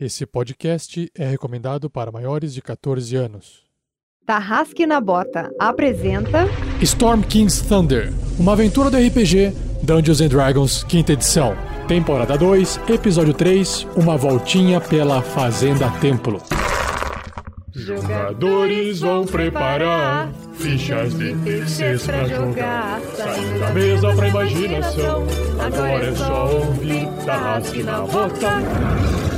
Esse podcast é recomendado para maiores de 14 anos. Tarrasque na Bota apresenta Storm King's Thunder, uma aventura do RPG Dungeons and Dragons, quinta edição. Temporada 2, episódio 3, uma voltinha pela Fazenda Templo. Jogadores vão preparar fichas de terceiros pra jogar. Saindo da mesa pra imaginação. Agora é só ouvir Tarrasque na Bota.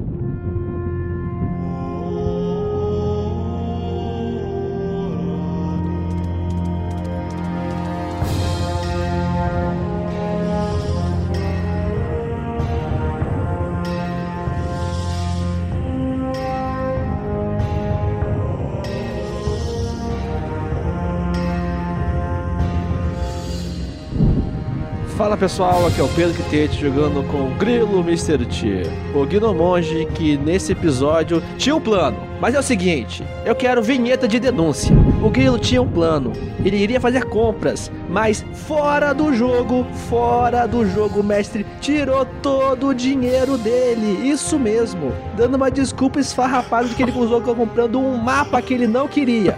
Pessoal, aqui é o Pedro Quitete jogando com o Grilo Mr. T, o Gnomonge que nesse episódio tinha um plano. Mas é o seguinte, eu quero vinheta de denúncia. O Grilo tinha um plano, ele iria fazer compras, mas fora do jogo, fora do jogo, o mestre tirou todo o dinheiro dele. Isso mesmo, dando uma desculpa esfarrapada de que ele usou comprando um mapa que ele não queria.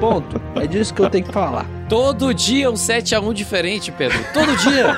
Ponto. É disso que eu tenho que falar. Todo dia um 7x1 diferente, Pedro. Todo dia.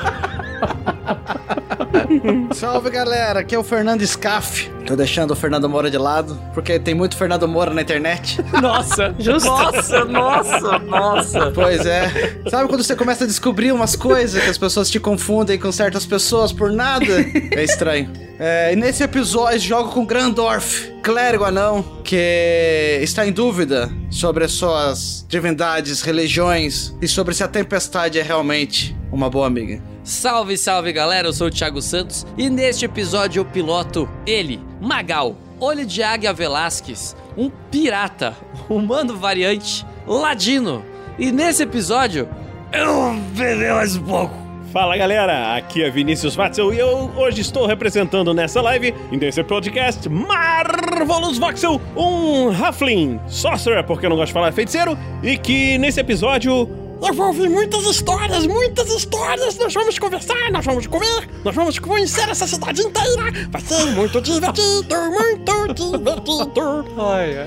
Salve galera, aqui é o Fernando Scaff. Tô deixando o Fernando Moura de lado, porque tem muito Fernando Moura na internet. Nossa, Justo. nossa, nossa, nossa. Pois é. Sabe quando você começa a descobrir umas coisas que as pessoas te confundem com certas pessoas por nada? É estranho. É, e nesse episódio jogo com Grandorf, clérigo anão, que está em dúvida sobre as suas divindades, religiões e sobre se a tempestade é realmente uma boa amiga. Salve, salve galera, eu sou o Thiago Santos e neste episódio eu piloto ele, Magal, Olho de Águia Velasquez, um pirata, humano variante, ladino. E nesse episódio eu beber mais um pouco. Fala galera, aqui é Vinícius Watzel e eu hoje estou representando nessa live e nesse podcast Marvelous Voxel, um Huffling Sorcerer, porque eu não gosto de falar feiticeiro, e que nesse episódio eu vou ouvir muitas histórias, muitas histórias, nós vamos conversar, nós vamos comer, nós vamos conhecer essa cidade inteira, vai ser muito divertido, muito divertido.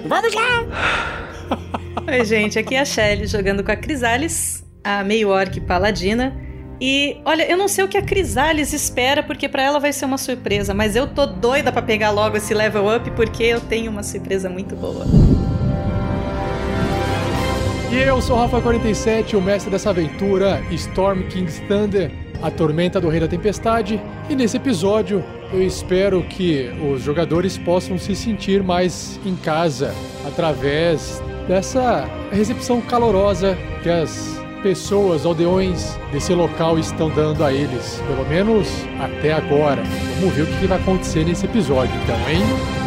Vamos lá! Oi, gente, aqui é a Shelly jogando com a Crisales, a meio orc paladina. E olha, eu não sei o que a Crisales espera, porque pra ela vai ser uma surpresa, mas eu tô doida pra pegar logo esse level up, porque eu tenho uma surpresa muito boa. E eu sou o Rafa47, o mestre dessa aventura, Storm King's Thunder, a tormenta do Rei da Tempestade. E nesse episódio, eu espero que os jogadores possam se sentir mais em casa através dessa recepção calorosa que as pessoas, aldeões desse local estão dando a eles, pelo menos até agora. Vamos ver o que vai acontecer nesse episódio, então?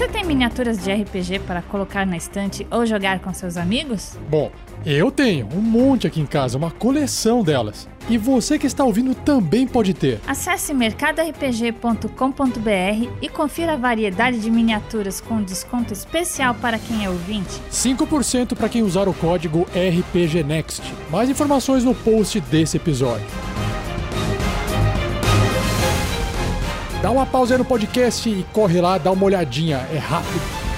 Você tem miniaturas de RPG para colocar na estante ou jogar com seus amigos? Bom, eu tenho um monte aqui em casa, uma coleção delas. E você que está ouvindo também pode ter. Acesse mercadorpg.com.br e confira a variedade de miniaturas com desconto especial para quem é ouvinte. 5% para quem usar o código RPGNext. Mais informações no post desse episódio. Dá uma pausa aí no podcast e corre lá, dá uma olhadinha, é rápido.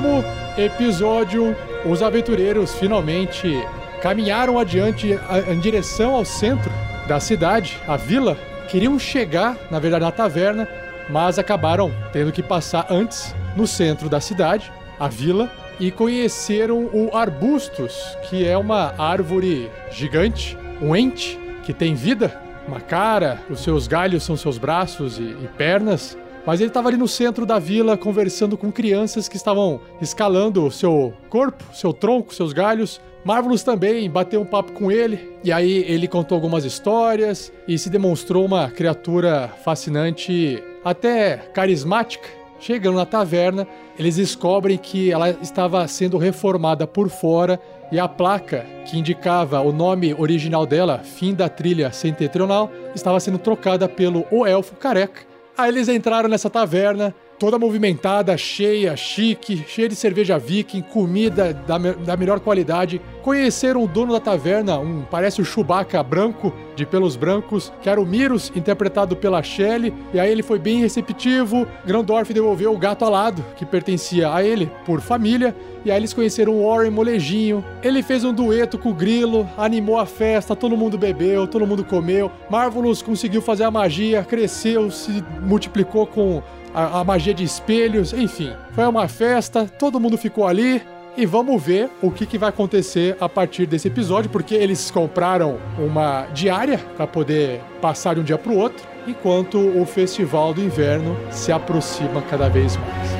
Último episódio, os aventureiros finalmente caminharam adiante em direção ao centro da cidade, a vila. Queriam chegar, na verdade, na taverna, mas acabaram tendo que passar antes no centro da cidade, a vila, e conheceram o Arbustus, que é uma árvore gigante, um ente que tem vida, uma cara, os seus galhos são seus braços e, e pernas. Mas ele estava ali no centro da vila conversando com crianças que estavam escalando seu corpo, seu tronco, seus galhos. Marvelous também bateu um papo com ele, e aí ele contou algumas histórias e se demonstrou uma criatura fascinante, até carismática. Chegando na taverna, eles descobrem que ela estava sendo reformada por fora e a placa que indicava o nome original dela, fim da trilha setentrional, estava sendo trocada pelo O Elfo Careca. Aí eles entraram nessa taverna, toda movimentada, cheia, chique, cheia de cerveja viking, comida da, da melhor qualidade. Conheceram o dono da taverna, um parece o Chewbacca branco, de pelos brancos, que era o Miros, interpretado pela Shelley. E aí ele foi bem receptivo. Grandorf devolveu o gato alado, que pertencia a ele por família. E aí eles conheceram o Warren Molejinho. Ele fez um dueto com o Grilo, animou a festa, todo mundo bebeu, todo mundo comeu. Marvelous conseguiu fazer a magia, cresceu, se multiplicou com a, a magia de espelhos, enfim. Foi uma festa, todo mundo ficou ali. E vamos ver o que, que vai acontecer a partir desse episódio, porque eles compraram uma diária para poder passar de um dia para o outro, enquanto o Festival do Inverno se aproxima cada vez mais.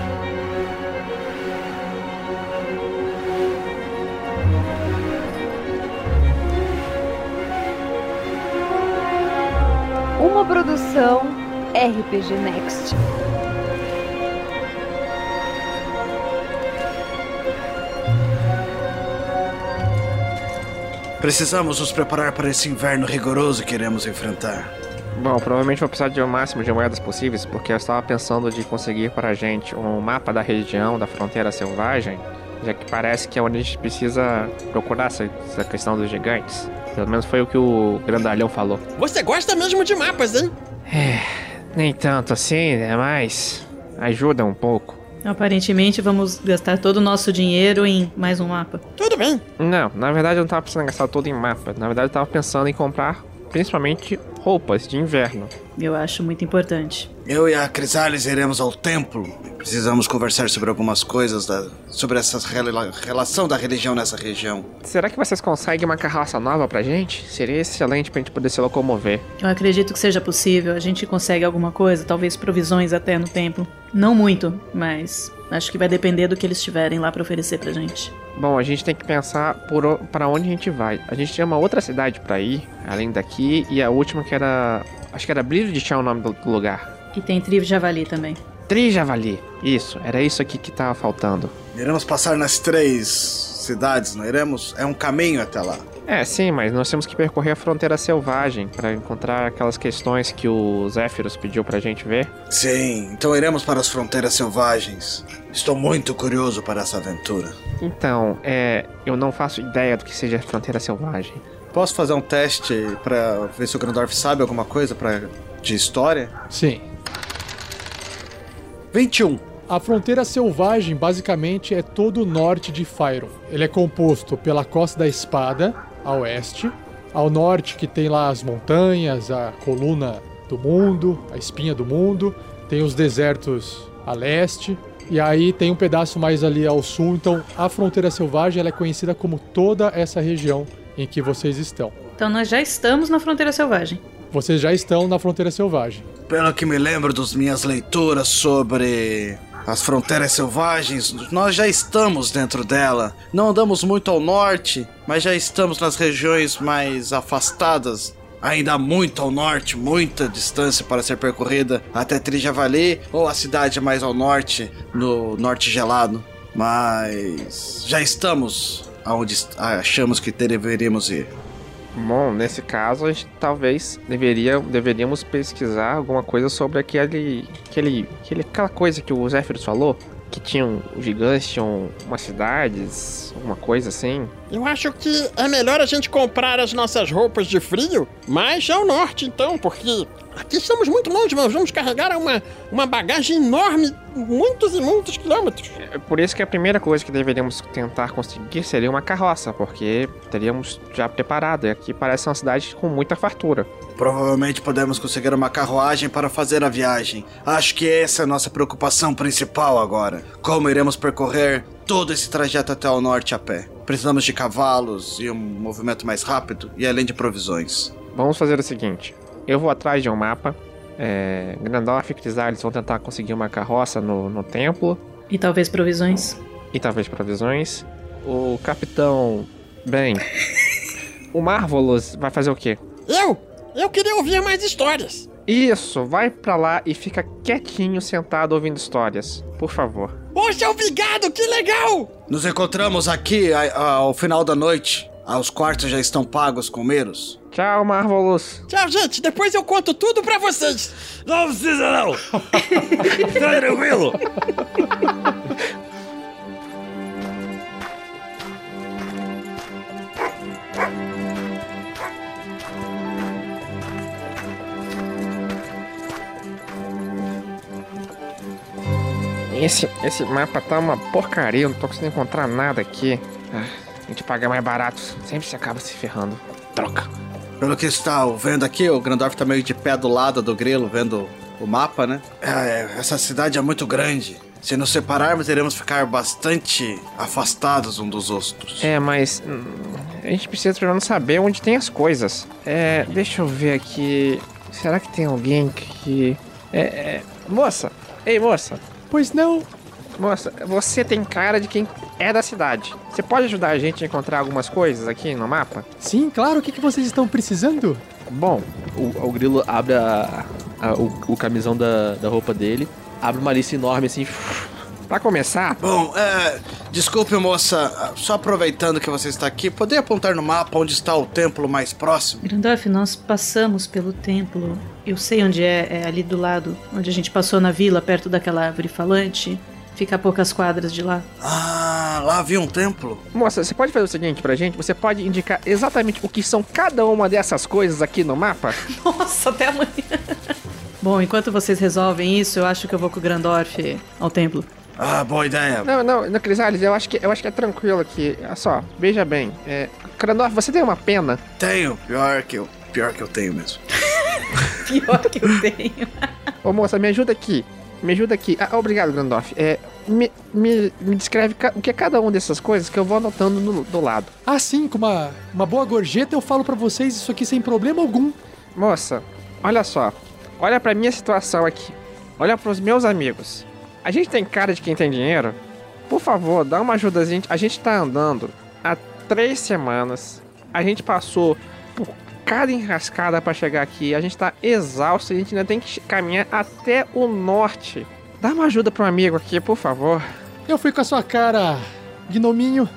Uma produção RPG Next. Precisamos nos preparar para esse inverno rigoroso que iremos enfrentar. Bom, provavelmente vou precisar de o máximo de moedas possíveis, porque eu estava pensando de conseguir para a gente um mapa da região da fronteira selvagem, já que parece que é onde a gente precisa procurar essa, essa questão dos gigantes. Pelo menos foi o que o grandalhão falou. Você gosta mesmo de mapas, hein? Nem tanto assim, né? Mas ajuda um pouco. Aparentemente, vamos gastar todo o nosso dinheiro em mais um mapa. Tudo bem. Não, na verdade eu não estava precisando gastar tudo em mapa. Na verdade eu estava pensando em comprar principalmente roupas de inverno. Eu acho muito importante. Eu e a Crisales iremos ao templo. Precisamos conversar sobre algumas coisas, da- sobre essa rela- relação da religião nessa região. Será que vocês conseguem uma carroça nova pra gente? Seria excelente pra gente poder se locomover. Eu acredito que seja possível. A gente consegue alguma coisa, talvez provisões até no templo. Não muito, mas acho que vai depender do que eles tiverem lá pra oferecer pra gente. Bom, a gente tem que pensar pra onde a gente vai. A gente tinha uma outra cidade pra ir, além daqui, e a última que era. Acho que era Brilho de Chão o nome do lugar. E tem trio de javali também. Trijavali. Isso, era isso aqui que tava faltando. Iremos passar nas três cidades, não iremos? É um caminho até lá. É, sim, mas nós temos que percorrer a fronteira selvagem pra encontrar aquelas questões que o Zéfiros pediu pra gente ver. Sim, então iremos para as fronteiras selvagens. Estou muito curioso para essa aventura. Então, é. Eu não faço ideia do que seja fronteira selvagem. Posso fazer um teste para ver se o Grandorf sabe alguma coisa pra, de história? Sim. 21. A fronteira selvagem basicamente é todo o norte de Fyron. Ele é composto pela Costa da Espada, a oeste, ao norte que tem lá as montanhas, a coluna do mundo, a espinha do mundo, tem os desertos a leste, e aí tem um pedaço mais ali ao sul, então a fronteira selvagem ela é conhecida como toda essa região em que vocês estão. Então nós já estamos na fronteira selvagem. Vocês já estão na fronteira selvagem. Pelo que me lembro das minhas leituras sobre as fronteiras selvagens, nós já estamos dentro dela. Não andamos muito ao norte, mas já estamos nas regiões mais afastadas. Ainda muito ao norte, muita distância para ser percorrida até Trijavali ou a cidade mais ao norte, no norte gelado. Mas já estamos aonde achamos que deveríamos ir. Bom, nesse caso, a gente talvez deveria, deveríamos pesquisar alguma coisa sobre aquele, aquele, aquele, aquela coisa que o Zéfiros falou, que tinham gigantes, tinham umas cidades, alguma coisa assim. Eu acho que é melhor a gente comprar as nossas roupas de frio mais ao norte, então, porque aqui estamos muito longe, nós vamos carregar uma, uma bagagem enorme, muitos e muitos quilômetros. É por isso que a primeira coisa que deveríamos tentar conseguir seria uma carroça, porque teríamos já preparado. E aqui parece uma cidade com muita fartura. Provavelmente podemos conseguir uma carruagem para fazer a viagem. Acho que essa é a nossa preocupação principal agora. Como iremos percorrer todo esse trajeto até o norte a pé? Precisamos de cavalos e um movimento mais rápido, e além de provisões. Vamos fazer o seguinte: eu vou atrás de um mapa. É, Grandorf e Crisales vão tentar conseguir uma carroça no, no templo E talvez provisões. e talvez provisões. O capitão. Bem. o Marvelous vai fazer o quê? Eu? Eu queria ouvir mais histórias. Isso, vai pra lá e fica quietinho sentado ouvindo histórias. Por favor. Poxa, obrigado, que legal! Nos encontramos aqui a- a- ao final da noite. Ah, Os quartos já estão pagos com meros. Tchau, Marvelous. Tchau, gente, depois eu conto tudo pra vocês. Não precisa não. tá tranquilo. Esse, esse mapa tá uma porcaria, eu não tô conseguindo encontrar nada aqui. Ah, a gente paga mais barato, sempre se acaba se ferrando. Troca. Pelo que está vendo aqui, o Grandorf tá meio de pé do lado do grilo, vendo o mapa, né? É, essa cidade é muito grande. Se nos separarmos, iremos ficar bastante afastados um dos outros. É, mas hum, a gente precisa pelo menos saber onde tem as coisas. É, deixa eu ver aqui. Será que tem alguém que. É, é, moça! Ei, moça! Pois não. Moça, você tem cara de quem é da cidade. Você pode ajudar a gente a encontrar algumas coisas aqui no mapa? Sim, claro. O que, que vocês estão precisando? Bom, O, o grilo abre a- a- o, o camisão da, da roupa dele, abre uma lista enorme assim. Pra começar, Bom, é. Desculpe, moça. Só aproveitando que você está aqui, poderia apontar no mapa onde está o templo mais próximo? Grandorf, nós passamos pelo templo. Eu sei onde é, é ali do lado, onde a gente passou na vila, perto daquela árvore falante. Fica a poucas quadras de lá. Ah, lá havia um templo. moça, você pode fazer o seguinte pra gente? Você pode indicar exatamente o que são cada uma dessas coisas aqui no mapa? Nossa, até amanhã. Bom, enquanto vocês resolvem isso, eu acho que eu vou com o Grandorf ao templo. Ah, boa ideia. Não, não, não, Crisales, eu acho que eu acho que é tranquilo aqui. Olha só, veja bem. É, você tem uma pena? Tenho. Pior que eu. Pior que eu tenho mesmo. Pior que eu tenho. Ô moça, me ajuda aqui. Me ajuda aqui. Ah, obrigado, Grandorf. É, me, me, me descreve o que é cada uma dessas coisas que eu vou anotando no- do lado. Ah, sim, com uma, uma boa gorjeta eu falo pra vocês isso aqui sem problema algum. Moça, olha só. Olha pra minha situação aqui. Olha pros meus amigos. A gente tem cara de quem tem dinheiro? Por favor, dá uma ajuda. A gente, a gente tá andando há três semanas. A gente passou por cada enrascada pra chegar aqui. A gente tá exausto a gente ainda tem que caminhar até o norte. Dá uma ajuda pro amigo aqui, por favor. Eu fui com a sua cara, gnominho,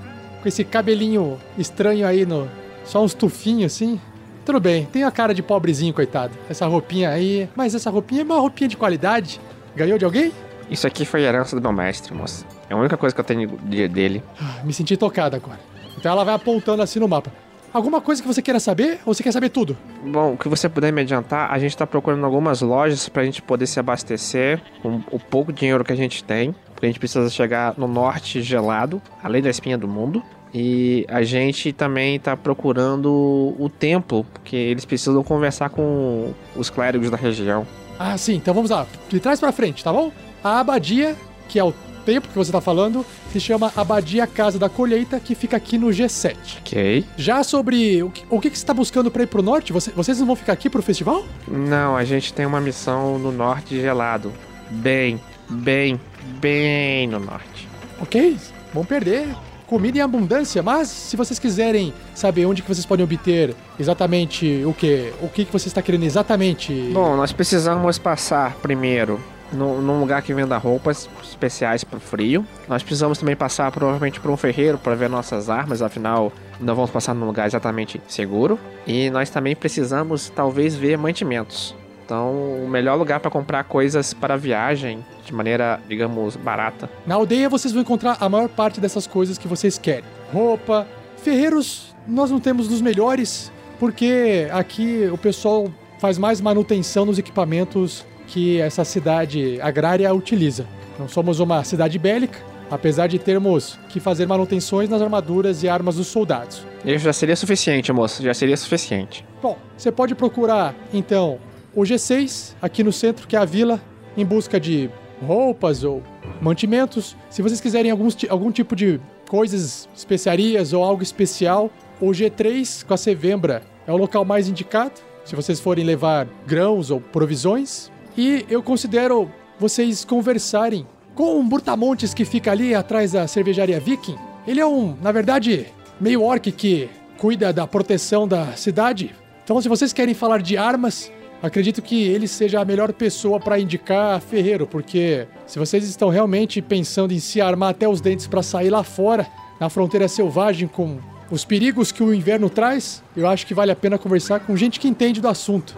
com esse cabelinho estranho aí no. Só uns tufinhos assim. Tudo bem, tem a cara de pobrezinho, coitado. Essa roupinha aí. Mas essa roupinha é uma roupinha de qualidade. Ganhou de alguém? Isso aqui foi herança do meu mestre, moça. É a única coisa que eu tenho de- dele. Ah, Me senti tocado agora. Então ela vai apontando assim no mapa. Alguma coisa que você queira saber ou você quer saber tudo? Bom, o que você puder me adiantar, a gente tá procurando algumas lojas pra gente poder se abastecer com o pouco dinheiro que a gente tem. Porque a gente precisa chegar no norte gelado, além da espinha do mundo. E a gente também tá procurando o templo, porque eles precisam conversar com os clérigos da região. Ah, sim, então vamos lá. De trás pra frente, tá bom? A abadia, que é o templo que você tá falando, se chama Abadia Casa da Colheita, que fica aqui no G7. Ok. Já sobre o que, o que que você tá buscando pra ir pro norte, você- vocês não vão ficar aqui pro festival? Não, a gente tem uma missão no norte gelado. Bem, bem, bem no norte. Ok, vão perder comida em abundância, mas se vocês quiserem saber onde que vocês podem obter exatamente o que, o que que você está querendo exatamente... Bom, nós precisamos passar primeiro no- num lugar que venda roupas especiais para o frio. Nós precisamos também passar provavelmente por um ferreiro para ver nossas armas, afinal não vamos passar num lugar exatamente seguro. E nós também precisamos talvez ver mantimentos. Então, o melhor lugar para comprar coisas para viagem de maneira, digamos, barata. Na aldeia vocês vão encontrar a maior parte dessas coisas que vocês querem. Roupa, ferreiros nós não temos dos melhores, porque aqui o pessoal faz mais manutenção nos equipamentos que essa cidade agrária utiliza. Não somos uma cidade bélica, apesar de termos que fazer manutenções nas armaduras e armas dos soldados. Isso já seria suficiente, moço. Já seria suficiente. Bom, você pode procurar então o G6 aqui no centro, que é a vila, em busca de roupas ou mantimentos. Se vocês quiserem alguns, algum tipo de coisas, especiarias ou algo especial, o G3 com a Sevembra é o local mais indicado. Se vocês forem levar grãos ou provisões. E eu considero vocês conversarem com o Burtamontes que fica ali atrás da cervejaria Viking. Ele é um, na verdade, meio orc que cuida da proteção da cidade. Então, se vocês querem falar de armas, acredito que ele seja a melhor pessoa para indicar ferreiro, porque se vocês estão realmente pensando em se armar até os dentes para sair lá fora, na fronteira selvagem com os perigos que o inverno traz, eu acho que vale a pena conversar com gente que entende do assunto.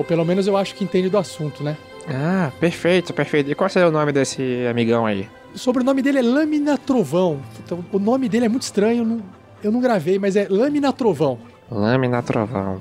Ou pelo menos eu acho que entende do assunto, né? Ah, perfeito, perfeito. E qual seria o nome desse amigão aí? O sobrenome dele é Lâmina Trovão. Então, o nome dele é muito estranho, eu não, gravei, mas é Lâmina Trovão. Lâmina Trovão.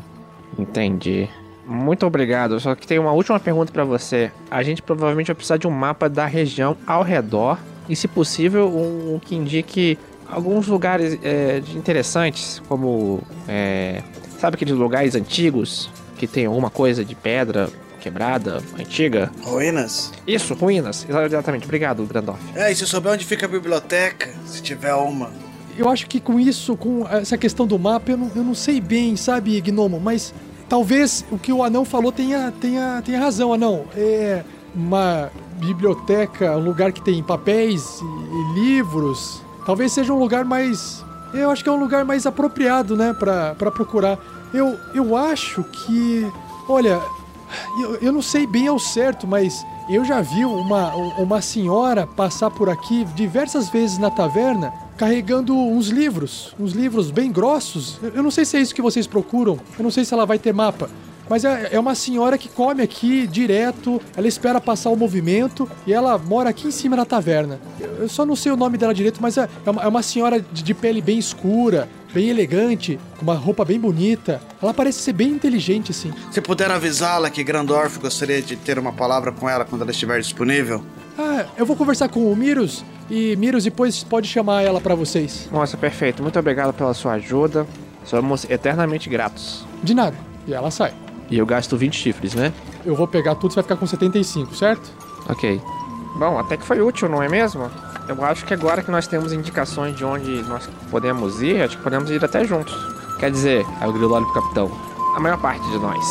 Entendi. Muito obrigado. Só que tem uma última pergunta pra você. A gente provavelmente vai precisar de um mapa da região ao redor e, se possível, um, um que indique alguns lugares é, interessantes, como é, sabe aqueles lugares antigos que tem alguma coisa de pedra quebrada, antiga? Ruínas? Isso, ruínas. Exatamente. Obrigado, Grandorf. É, e se souber onde fica a biblioteca, se tiver uma. Eu acho que com isso, com essa questão do mapa, eu não, eu não sei bem, sabe, Gnomo? Mas talvez o que o anão falou tenha, tenha, tenha razão, anão. É uma biblioteca, um lugar que tem papéis e, e livros. Talvez seja um lugar mais. Eu acho que é um lugar mais apropriado, né, pra procurar. Eu, eu acho que. Olha, eu, eu não sei bem ao certo, mas eu já vi uma, uma senhora passar por aqui diversas vezes na taverna carregando uns livros, uns livros bem grossos. Eu, eu não sei se é isso que vocês procuram, eu não sei se ela vai ter mapa. Mas é, é uma senhora que come aqui direto, ela espera passar o movimento e ela mora aqui em cima da taverna. Eu, eu só não sei o nome dela direito, mas é, é uma, é uma senhora de, de pele bem escura, bem elegante, com uma roupa bem bonita. Ela parece ser bem inteligente, assim. Se puder avisá-la que Grandorf gostaria de ter uma palavra com ela quando ela estiver disponível. Ah, eu vou conversar com o Miros e Miros depois pode chamar ela pra vocês. Nossa, perfeito. Muito obrigado pela sua ajuda. Somos eternamente gratos. De nada. E ela sai. E eu gasto 20 chifres, né? Eu vou pegar tudo, você vai ficar com 75, certo? Ok. Bom, até que foi útil, não é mesmo? Eu acho que agora que nós temos indicações de onde nós podemos ir, acho que podemos ir até juntos. Quer dizer, aí o grilo olha pro capitão. A maior parte de nós.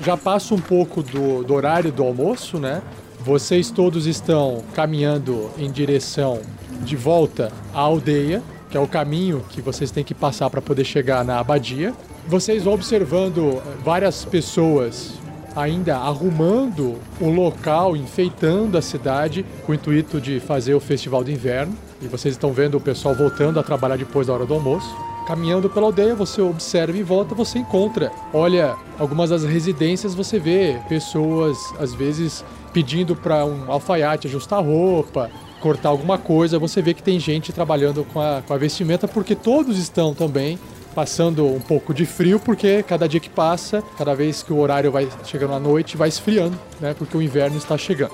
Já passa um pouco do, do horário do almoço, né? Vocês todos estão caminhando em direção de volta à aldeia, que é o caminho que vocês têm que passar para poder chegar na abadia. Vocês vão observando eh, várias pessoas ainda arrumando o local, enfeitando a cidade com o intuito de fazer o festival de inverno. E vocês estão vendo o pessoal voltando a trabalhar depois da hora do almoço. Caminhando pela aldeia, você observa em volta, você encontra. Olha, algumas das residências você vê pessoas, às vezes, pedindo para um alfaiate ajustar roupa, cortar alguma coisa. Você vê que tem gente trabalhando com a, com a vestimenta, porque todos estão também passando um pouco de frio, porque cada dia que passa, cada vez que o horário vai chegando à noite, vai esfriando, né? Porque o inverno está chegando.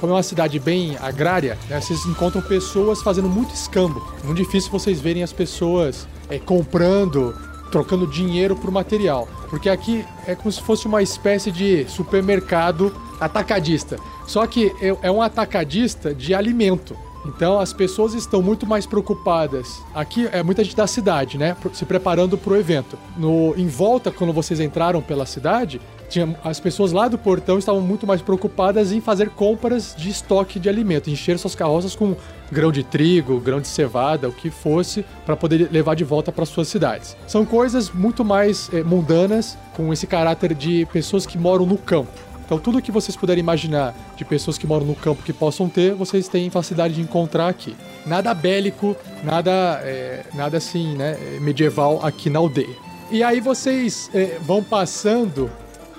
Como é uma cidade bem agrária, né, vocês encontram pessoas fazendo muito escambo. É muito difícil vocês verem as pessoas é, comprando, trocando dinheiro por material. Porque aqui é como se fosse uma espécie de supermercado atacadista. Só que é- é um atacadista de alimento. Então as pessoas estão muito mais preocupadas. Aqui é muita gente da cidade, né? Se preparando para o evento. No, em volta, quando vocês entraram pela cidade, tinha, as pessoas lá do portão estavam muito mais preocupadas em fazer compras de estoque de alimento, encher suas carroças com grão de trigo, grão de cevada, o que fosse, para poder levar de volta para suas cidades. São coisas muito mais eh, mundanas, com esse caráter de pessoas que moram no campo. Então tudo que vocês puderem imaginar de pessoas que moram no campo que possam ter, vocês têm facilidade de encontrar aqui. Nada bélico, nada, é, nada assim, né, medieval aqui na aldeia. E aí vocês é, vão passando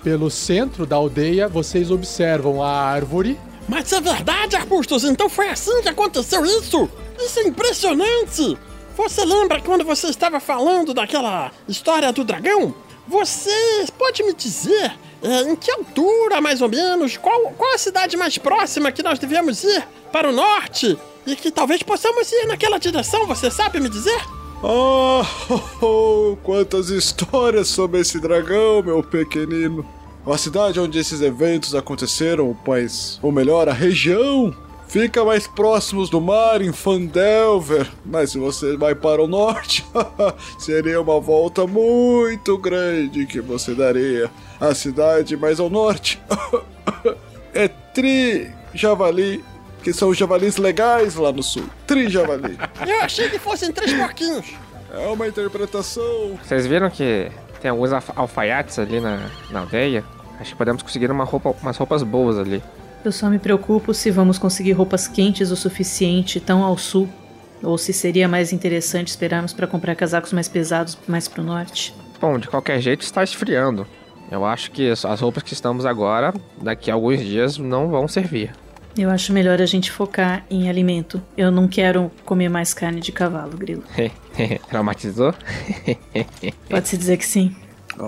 pelo centro da aldeia, vocês observam a árvore. Mas é verdade, Arbustos? Então foi assim que aconteceu isso? Isso é impressionante! Você lembra quando você estava falando daquela história do dragão? Você pode me dizer é, em que altura, mais ou menos, qual, qual a cidade mais próxima que nós devemos ir para o norte? E que talvez possamos ir naquela direção, você sabe me dizer? Oh, oh, oh, quantas histórias sobre esse dragão, meu pequenino. A cidade onde esses eventos aconteceram, mas, ou melhor, a região fica mais próximos do mar, em Fandelver. Mas se você vai para o norte, seria uma volta muito grande que você daria. A cidade mais ao norte é Tri Javali que são os javalis legais lá no sul. Tri-javali. Eu achei que fossem três porquinhos. É uma interpretação. Vocês viram que tem alguns alfaiates ali na, na aldeia? Acho que podemos conseguir uma roupa, umas roupas boas ali. Eu só me preocupo se vamos conseguir roupas quentes o suficiente tão ao sul. Ou se seria mais interessante esperarmos para comprar casacos mais pesados mais pro norte. Bom, de qualquer jeito está esfriando. Eu acho que as roupas que estamos agora, daqui a alguns dias, não vão servir. Eu acho melhor a gente focar em alimento. Eu não quero comer mais carne de cavalo, Grilo. Traumatizou? Pode-se dizer que sim.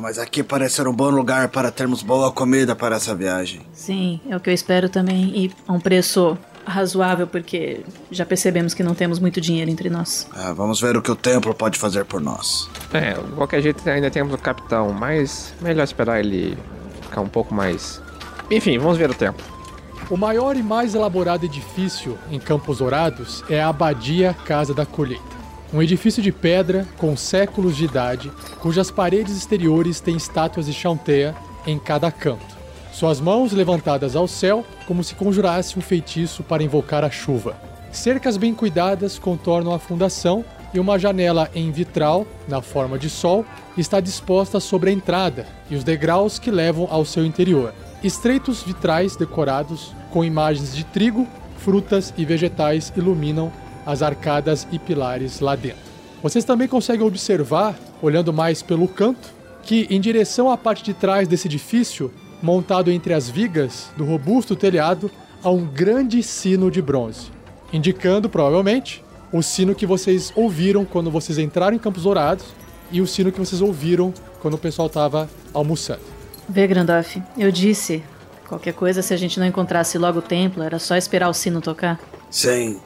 Mas aqui parece ser um bom lugar para termos boa comida para essa viagem. Sim, é o que eu espero também. E a um preço razoável, porque já percebemos que não temos muito dinheiro entre nós. Ah, vamos ver o que o templo pode fazer por nós. É, de qualquer jeito ainda temos o capitão, mas melhor esperar ele ficar um pouco mais. Enfim, vamos ver o tempo. O maior e mais elaborado edifício em Campos Dourados é a Abadia Casa da Colheita. Um edifício de pedra com séculos de idade, cujas paredes exteriores têm estátuas de Chantea em cada canto. Suas mãos levantadas ao céu, como se conjurasse um feitiço para invocar a chuva. Cercas bem cuidadas contornam a fundação e uma janela em vitral, na forma de sol, está disposta sobre a entrada e os degraus que levam ao seu interior. Estreitos vitrais decorados com imagens de trigo, frutas e vegetais iluminam as arcadas e pilares lá dentro. Vocês também conseguem observar, olhando mais pelo canto, que em direção à parte de trás desse edifício, montado entre as vigas do robusto telhado, há um grande sino de bronze, indicando provavelmente o sino que vocês ouviram quando vocês entraram em Campos Dourados e o sino que vocês ouviram quando o pessoal estava almoçando. Vê, Grandorf, eu disse Qualquer coisa, se a gente não encontrasse logo o templo, era só esperar o sino tocar. Sim,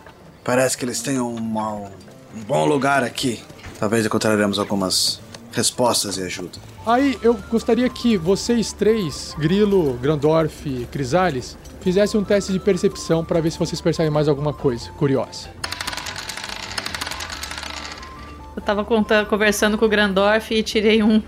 parece que eles têm um, um bom lugar aqui. Talvez encontraremos algumas respostas e ajuda. Aí eu gostaria que vocês três, Grilo, Grandorf e Crisales, fizessem um teste de percepção para ver se vocês percebem mais alguma coisa curiosa. Eu tava contando, conversando com o Grandorf e tirei um.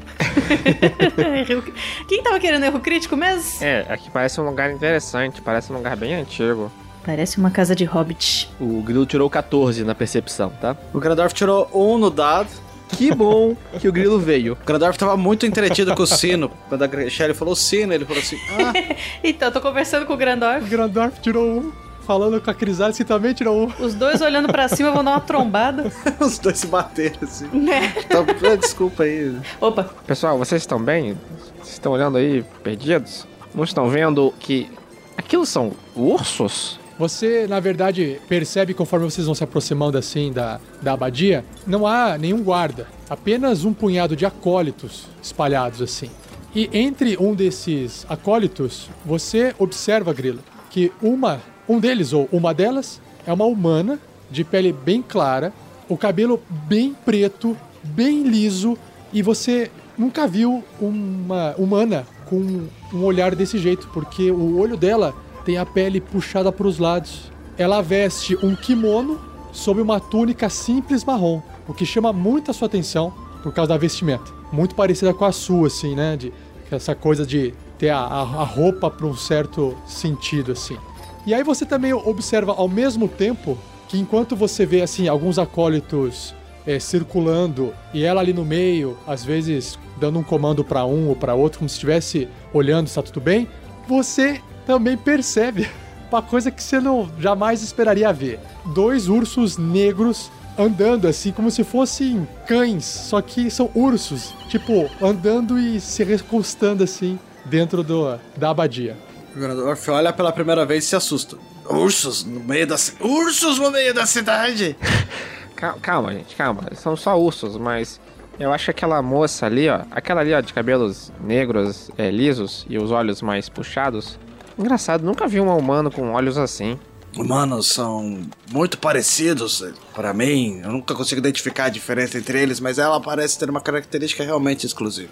Quem tava querendo erro crítico mesmo? É, aqui parece um lugar interessante, parece um lugar bem antigo. Parece uma casa de hobbit. O Grilo tirou 14 na percepção, tá? O Grandorf tirou um no dado. Que bom que o Grilo veio. O Grandorf tava muito entretido com o sino. Quando a Shelly falou sino, ele falou assim: Ah. então, tô conversando com o Grandorf. O Grandorf tirou um falando com a Crisales, que também tirou um. Os dois olhando pra cima vão dar uma trombada. Os dois se bateram, assim. Né? Então, desculpa aí. Opa. Pessoal, vocês estão bem? Vocês estão olhando aí, perdidos? Não estão vendo que aquilo são ursos? Você, na verdade, percebe conforme vocês vão se aproximando assim da, da abadia, não há nenhum guarda, apenas um punhado de acólitos espalhados assim. E entre um desses acólitos, você observa, Grilo, que uma um deles, ou uma delas, é uma humana, de pele bem clara, o cabelo bem preto, bem liso, e você nunca viu uma humana com um olhar desse jeito, porque o olho dela tem a pele puxada para os lados. Ela veste um kimono sob uma túnica simples marrom, o que chama muito a sua atenção por causa da vestimenta. Muito parecida com a sua, assim, né? De, essa coisa de ter a, a, a roupa para um certo sentido, assim. E aí você também observa ao mesmo tempo que enquanto você vê assim alguns acólitos é, circulando e ela ali no meio, às vezes dando um comando para um ou para outro, como se estivesse olhando se tá tudo bem, você também percebe uma coisa que você não jamais esperaria ver. Dois ursos negros andando assim como se fossem cães, só que são ursos, tipo, andando e se recostando assim dentro do, da abadia. O Grandorf olha pela primeira vez e se assusta. Ursos no meio da Ursos no meio da cidade! Cal- Calma, gente, calma. São só ursos, mas eu acho que aquela moça ali, ó, aquela ali, ó, de cabelos negros, é, lisos e os olhos mais puxados. Engraçado, nunca vi um humano com olhos assim. Humanos são muito parecidos para mim. Eu nunca consigo identificar a diferença entre eles, mas ela parece ter uma característica realmente exclusiva.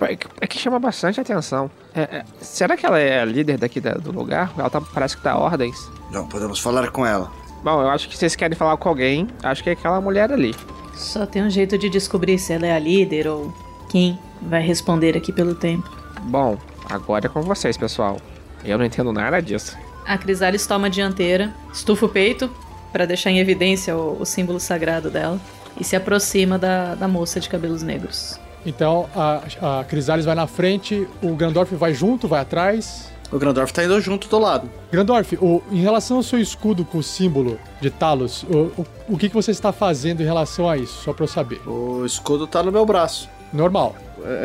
É, que- é que chama bastante atenção. É, é, será que ela é a líder daqui da- do lugar? Ela tá, parece que dá ordens. Não podemos falar com ela. Bom, eu acho que vocês querem falar com alguém. Acho que é aquela mulher ali. Só tem um jeito de descobrir se ela é a líder ou quem vai responder aqui pelo tempo. Bom, agora é com vocês, pessoal. Eu não entendo nada disso. A Crisalis toma a dianteira, estufa o peito para deixar em evidência o, o símbolo sagrado dela e se aproxima da, da moça de cabelos negros. Então a, a Crisales vai na frente, o Grandorf vai junto, vai atrás. O Grandorf tá indo junto do lado. Grandorf, o- em relação ao seu escudo com o símbolo de Talos, o, o, o que, que você está fazendo em relação a isso? Só pra eu saber. O escudo tá no meu braço. Normal.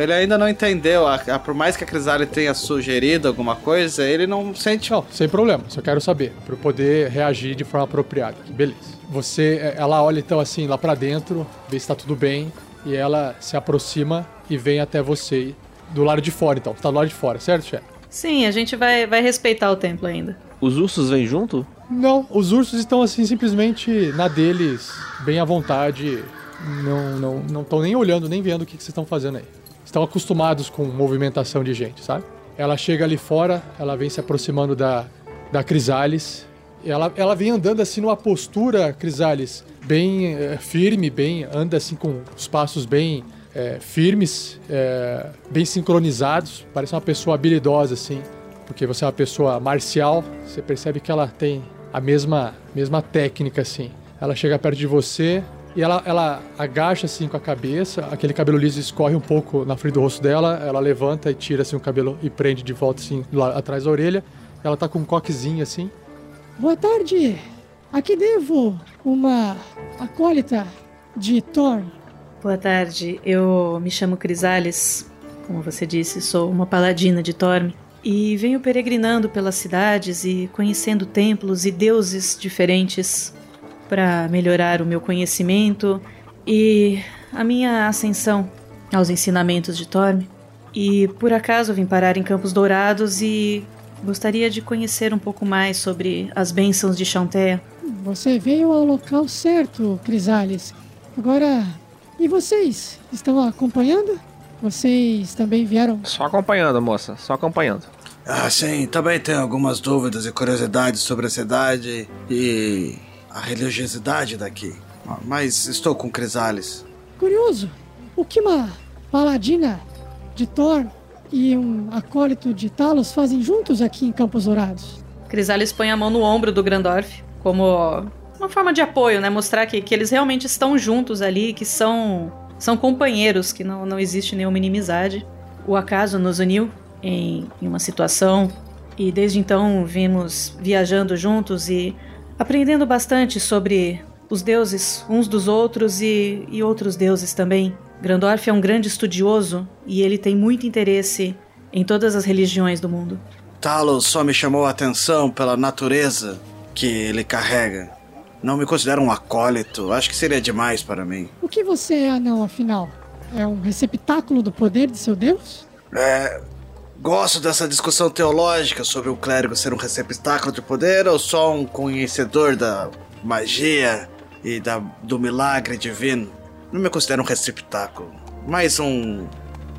Ele ainda não entendeu, a- a- por mais que a Crisale tenha sugerido alguma coisa, ele não sente. Não, sem problema, só quero saber, pra eu poder reagir de forma apropriada. Beleza. Você, é, ela olha então assim lá pra dentro, vê se tá tudo bem, e ela se aproxima e vem até você do lado de fora então. Tá do lado de fora, certo, chefe? Sim, a gente vai, vai respeitar o templo ainda. Os ursos vêm junto? Não, os ursos estão assim simplesmente na deles, bem à vontade. Não não não estão nem olhando, nem vendo o que, que vocês estão fazendo aí. Estão acostumados com movimentação de gente, sabe? Ela chega ali fora, ela vem se aproximando da, da Crisales. Ela, ela vem andando assim numa postura, Crisales, bem eh, firme, bem anda assim com os passos bem eh, firmes, eh, bem sincronizados. Parece uma pessoa habilidosa assim porque você é uma pessoa marcial, você percebe que ela tem a mesma, mesma técnica, assim. Ela chega perto de você e ela, ela agacha, assim, com a cabeça, aquele cabelo liso escorre um pouco na frente do rosto dela, ela levanta e tira, assim, o cabelo e prende de volta, assim, lá atrás da orelha. Ela tá com um coquezinho, assim. Boa tarde. Aqui devo uma acólita de Thor. Boa tarde, eu me chamo Crisales. Como você disse, sou uma paladina de Torme. E venho peregrinando pelas cidades e conhecendo templos e deuses diferentes para melhorar o meu conhecimento e a minha ascensão aos ensinamentos de Torme. E por acaso vim parar em Campos Dourados e gostaria de conhecer um pouco mais sobre as bênçãos de Chantea. Você veio ao local certo, Crisales. Agora, e vocês? Estão acompanhando? Vocês também vieram? Só acompanhando, moça. Só acompanhando. Ah, sim, também tenho algumas dúvidas e curiosidades sobre a cidade e a religiosidade daqui. Mas estou com Crisales. Curioso. O que uma paladina de Thor e um acólito de Talos fazem juntos aqui em Campos Dourados? Crisales põe a mão no ombro do Grandorf, como uma forma de apoio, né? Mostrar que, que eles realmente estão juntos ali, que são, são companheiros, que não, não existe nenhuma inimizade. O acaso nos uniu em, em uma situação e desde então vimos viajando juntos e aprendendo bastante sobre os deuses uns dos outros e, e outros deuses também. Grandorf é um grande estudioso e ele tem muito interesse em todas as religiões do mundo. Talos só me chamou a atenção pela natureza que ele carrega. Não me considero um acólito, acho que seria demais para mim. O que você é, anão, afinal? É um receptáculo do poder de seu deus? É. Gosto dessa discussão teológica sobre o clérigo ser um receptáculo de poder ou só um conhecedor da magia e da, do milagre divino. Não me considero um receptáculo, mais um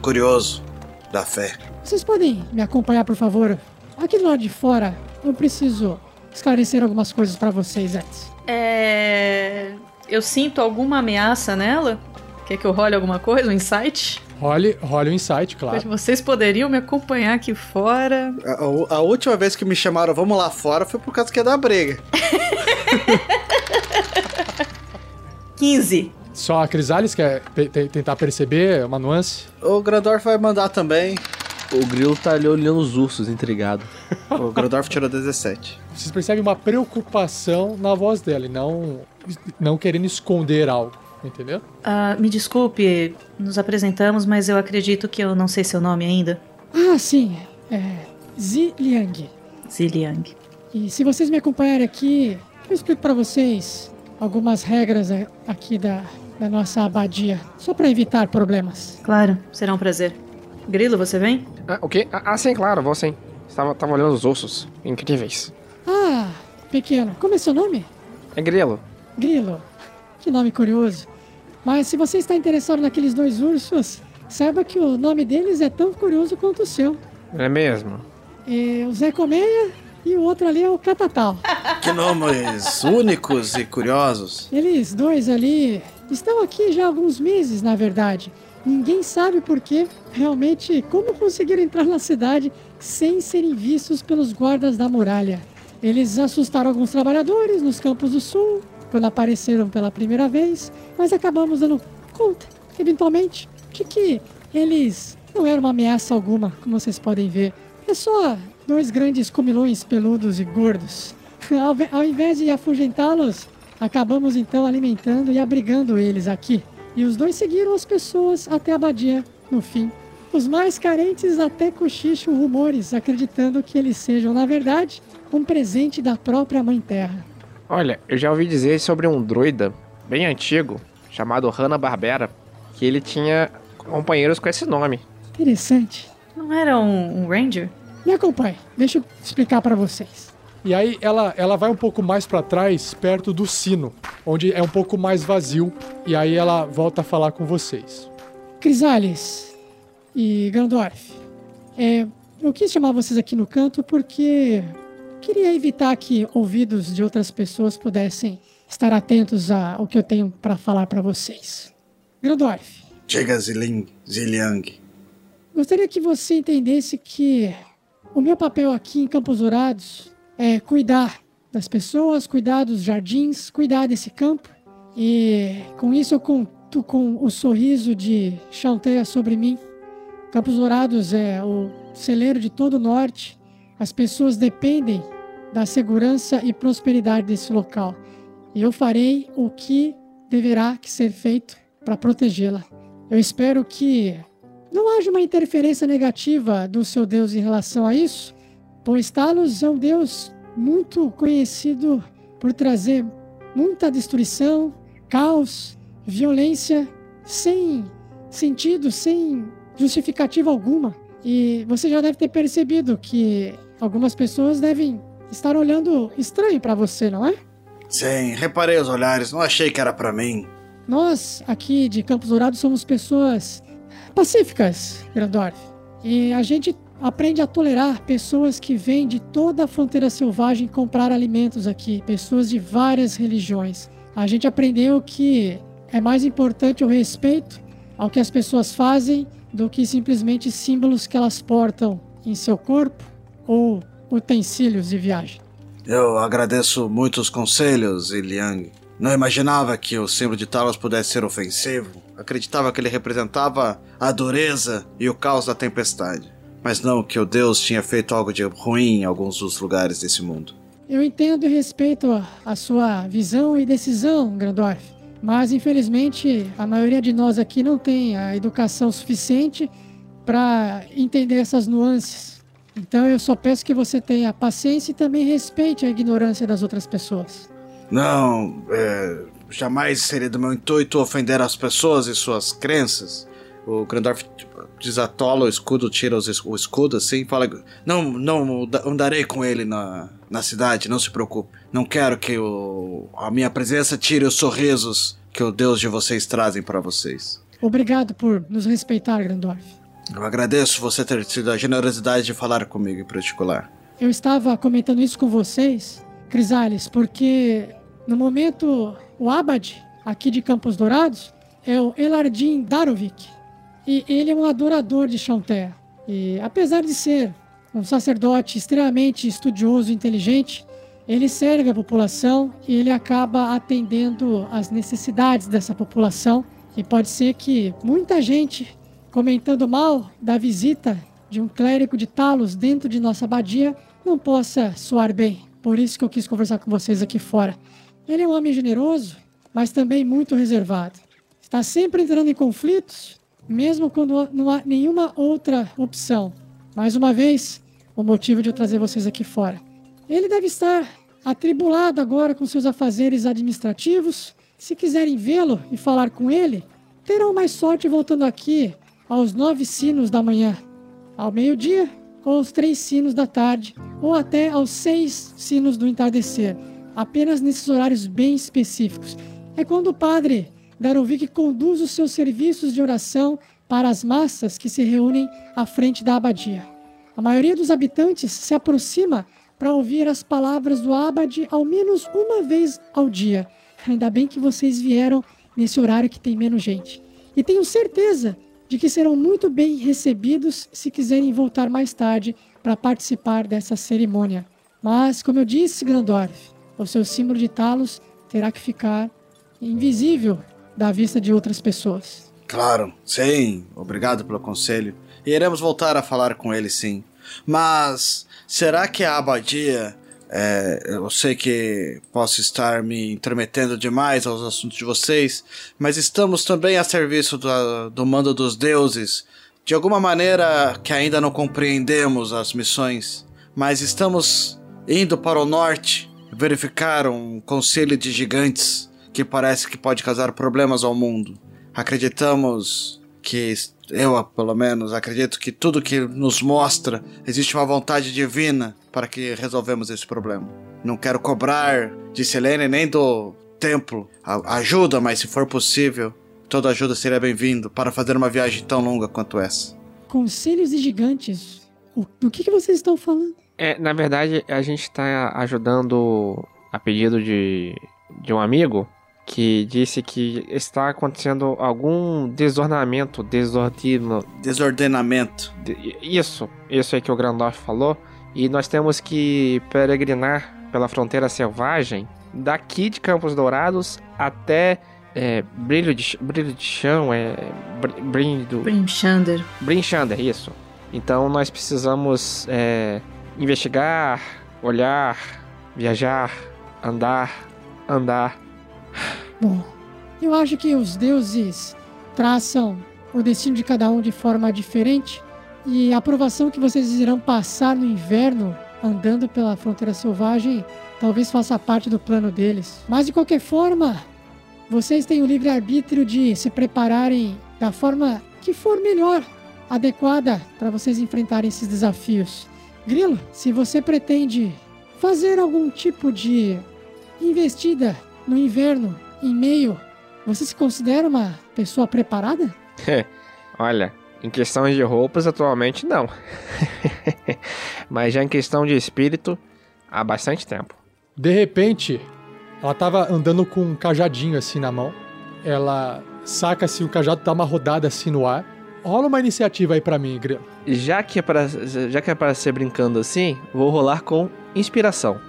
curioso da fé. Vocês podem me acompanhar, por favor? Aqui do lado de fora, eu preciso esclarecer algumas coisas pra vocês antes. É. Eu sinto alguma ameaça nela? Quer que eu role alguma coisa? Um insight? Role, role o insight, claro. Vocês poderiam me acompanhar aqui fora. A, a última vez que me chamaram vamos lá fora foi por causa que ia dar briga. 15. Só a Crisales quer tentar perceber uma nuance? O Grandorf vai mandar também. O grilo tá ali olhando os ursos, intrigado. O Grandorf tirou 17. Vocês percebem uma preocupação na voz dela e não, não querendo esconder algo, entendeu? Ah, me desculpe, nos apresentamos, mas eu acredito que eu não sei seu nome ainda. Ah, sim. É. Zi Liang. Ziliang. E se vocês me acompanharem aqui, eu explico pra vocês algumas regras a- aqui da, da nossa abadia, só pra evitar problemas. Claro, será um prazer. Grilo, você vem? Ah, o quê? Ah, ah, sim, claro, vou sim. Estava, tava olhando os ossos. Incríveis. Ah, pequeno, como é seu nome? É grilo. Grilo. Que nome curioso. Mas se você está interessado naqueles dois ursos, saiba que o nome deles é tão curioso quanto o seu. É mesmo. É o Zé Colmeia e o outro ali é o Catatal. Que nomes únicos e curiosos. Eles dois ali estão aqui já há alguns meses, na verdade. Ninguém sabe por quê, realmente, como conseguiram entrar na cidade sem serem vistos pelos guardas da muralha. Eles assustaram alguns trabalhadores nos campos do sul, quando apareceram pela primeira vez, mas acabamos dando conta, eventualmente, de que eles não eram uma ameaça alguma, como vocês podem ver. É só dois grandes comilões peludos e gordos. Ao, ao invés de afugentá-los, acabamos então alimentando e abrigando eles aqui. E os dois seguiram as pessoas até a abadia, no fim. Os mais carentes até cochicham rumores, acreditando que eles sejam, na verdade, um presente da própria Mãe Terra. Olha, eu já ouvi dizer sobre um druida bem antigo, chamado Hanna-Barbera, que ele tinha companheiros com esse nome. Interessante. Não era um, um Ranger? Me acompanhe, deixa eu explicar para vocês. E aí ela, ela vai um pouco mais pra trás, perto do sino, onde é um pouco mais vazio, e aí ela volta a falar com vocês. Crisales e Gandorf, é, eu quis chamar vocês aqui no canto porque queria evitar que ouvidos de outras pessoas pudessem estar atentos ao que eu tenho para falar para vocês. Grandorf, Ziling, Ziliang. gostaria que você entendesse que o meu papel aqui em Campos Dourados é cuidar das pessoas, cuidar dos jardins, cuidar desse campo. E com isso eu conto com o sorriso de Chanteia sobre mim. Campos Dourados é o celeiro de todo o norte. As pessoas dependem da segurança e prosperidade desse local. E eu farei o que deverá que ser feito para protegê-la. Eu espero que não haja uma interferência negativa do seu Deus em relação a isso, pois Talos é um Deus muito conhecido por trazer muita destruição, caos, violência sem sentido, sem justificativa alguma. E você já deve ter percebido que algumas pessoas devem estar olhando estranho para você, não é? Sim, reparei os olhares, não achei que era pra mim. Nós, aqui de Campos Dourados, somos pessoas pacíficas, Grandorf. E a gente aprende a tolerar pessoas que vêm de toda a fronteira selvagem comprar alimentos aqui, pessoas de várias religiões. A gente aprendeu que é mais importante o respeito ao que as pessoas fazem do que simplesmente símbolos que elas portam em seu corpo ou utensílios de viagem. Eu agradeço muito os conselhos, Ziliang. Não imaginava que o símbolo de Talos pudesse ser ofensivo. Acreditava que ele representava a dureza e o caos da tempestade. Mas não que o Deus tinha feito algo de ruim em alguns dos lugares desse mundo. Eu entendo e respeito a, a sua visão e decisão, Grandorf. Mas infelizmente a maioria de nós aqui não tem a educação suficiente para entender essas nuances. Então eu só peço que você tenha paciência e também respeite a ignorância das outras pessoas. Não, é, jamais seria do meu intuito ofender as pessoas e suas crenças. O Grandorf desatola o escudo, tira os o escudo assim, fala: Não, não da- andarei com ele na, na cidade, não se preocupe. Não quero que o, a minha presença tire os sorrisos que o Deus de vocês trazem para vocês. Obrigado por nos respeitar, Grandorf. Eu agradeço você ter tido a generosidade de falar comigo em particular. Eu estava comentando isso com vocês, Crisales, porque no momento o Abad, aqui de Campos Dourados, é o Elardim Darovic. E ele é um adorador de Chanter. E apesar de ser um sacerdote extremamente estudioso e inteligente, ele serve a população e ele acaba atendendo às necessidades dessa população. E pode ser que muita gente comentando mal da visita de um clérigo de Talos dentro de nossa abadia não possa soar bem. Por isso que eu quis conversar com vocês aqui fora. Ele é um homem generoso, mas também muito reservado. Está sempre entrando em conflitos, mesmo quando não há nenhuma outra opção. Mais uma vez, o motivo de eu trazer vocês aqui fora. Ele deve estar atribulado agora com seus afazeres administrativos. Se quiserem vê-lo e falar com ele, terão mais sorte voltando aqui aos nove sinos da manhã, ao meio-dia aos três sinos da tarde, ou até aos seis sinos do entardecer, apenas nesses horários bem específicos. É quando o padre Darovic conduz os seus serviços de oração para as massas que se reúnem à frente da abadia. A maioria dos habitantes se aproxima para ouvir as palavras do abade ao menos uma vez ao dia. Ainda bem que vocês vieram nesse horário que tem menos gente. E tenho certeza de que serão muito bem recebidos se quiserem voltar mais tarde para participar dessa cerimônia. Mas, como eu disse, Grandorf, o seu símbolo de Talos terá que ficar invisível da vista de outras pessoas. Claro, sim. Obrigado pelo conselho. Iremos voltar a falar com ele, sim. Mas será que a abadia. É, eu sei que posso estar me intrometendo demais aos assuntos de vocês, mas estamos também a serviço do, do mando dos deuses. De alguma maneira que ainda não compreendemos as missões, mas estamos indo para o norte verificar um conselho de gigantes que parece que pode causar problemas ao mundo. Acreditamos que eu, pelo menos, acredito que tudo que nos mostra existe uma vontade divina para que resolvemos esse problema. Não quero cobrar de Selene nem do templo a ajuda, mas se for possível, toda ajuda seria bem-vindo para fazer uma viagem tão longa quanto essa. Conselhos de gigantes. O, do que, que vocês estão falando? É, na verdade, a gente está ajudando a pedido de, de um amigo que disse que está acontecendo algum desornamento, desordino, Desordenamento. de- isso, isso aí que o Grandorf falou, e nós temos que peregrinar pela fronteira selvagem daqui de Campos Dourados até é, Brilho, de, Brilho de Chão, é, Br- Brilho do, Brimchander. Brinchander, isso. Então nós precisamos é, investigar, olhar, viajar, andar, andar. Bom, eu acho que os deuses traçam o destino de cada um de forma diferente e a aprovação que vocês irão passar no inverno andando pela fronteira selvagem talvez faça parte do plano deles. Mas de qualquer forma, vocês têm o livre arbítrio de se prepararem da forma que for melhor, adequada para vocês enfrentarem esses desafios. Grilo, se você pretende fazer algum tipo de investida no inverno em meio, você se considera uma pessoa preparada? Olha, em questão de roupas, atualmente não. Mas já em questão de espírito, há bastante tempo. De repente, ela tava andando com um cajadinho assim na mão. Ela saca assim o cajado, dá uma rodada assim no ar. Rola uma iniciativa aí pra mim, Grilo. Já que é para já que é para ser brincando assim, vou rolar com inspiração.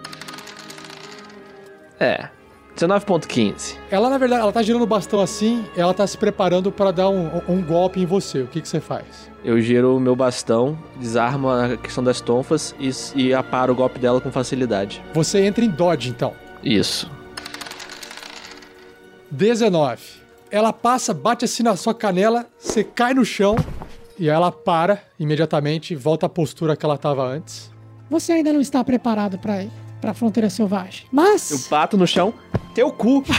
É. 19.15. Ela, na verdade, ela tá girando o bastão assim, ela tá se preparando pra dar um, um golpe em você. O que, que você faz? Eu giro o meu bastão, desarmo a questão das tonfas e, e aparo o golpe dela com facilidade. Você entra em dodge, então. Isso. 19. Ela passa, bate assim na sua canela, você cai no chão e ela para imediatamente e volta à postura que ela tava antes. Você ainda não está preparado para para a fronteira selvagem. Mas Eu bato no chão, teu cu.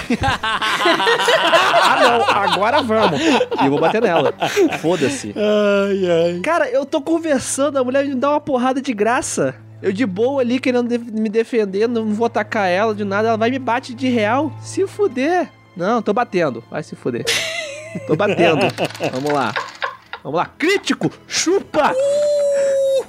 Ah, não, agora vamos. E eu vou bater nela. Foda-se. Ai, ai. Cara, eu tô conversando, a mulher me dá uma porrada de graça. Eu de boa ali querendo me defender, não vou atacar ela de nada, ela vai me bate de real. Se fuder. Não, tô batendo. Vai se fuder. Tô batendo. Vamos lá. Vamos lá. Crítico! Chupa!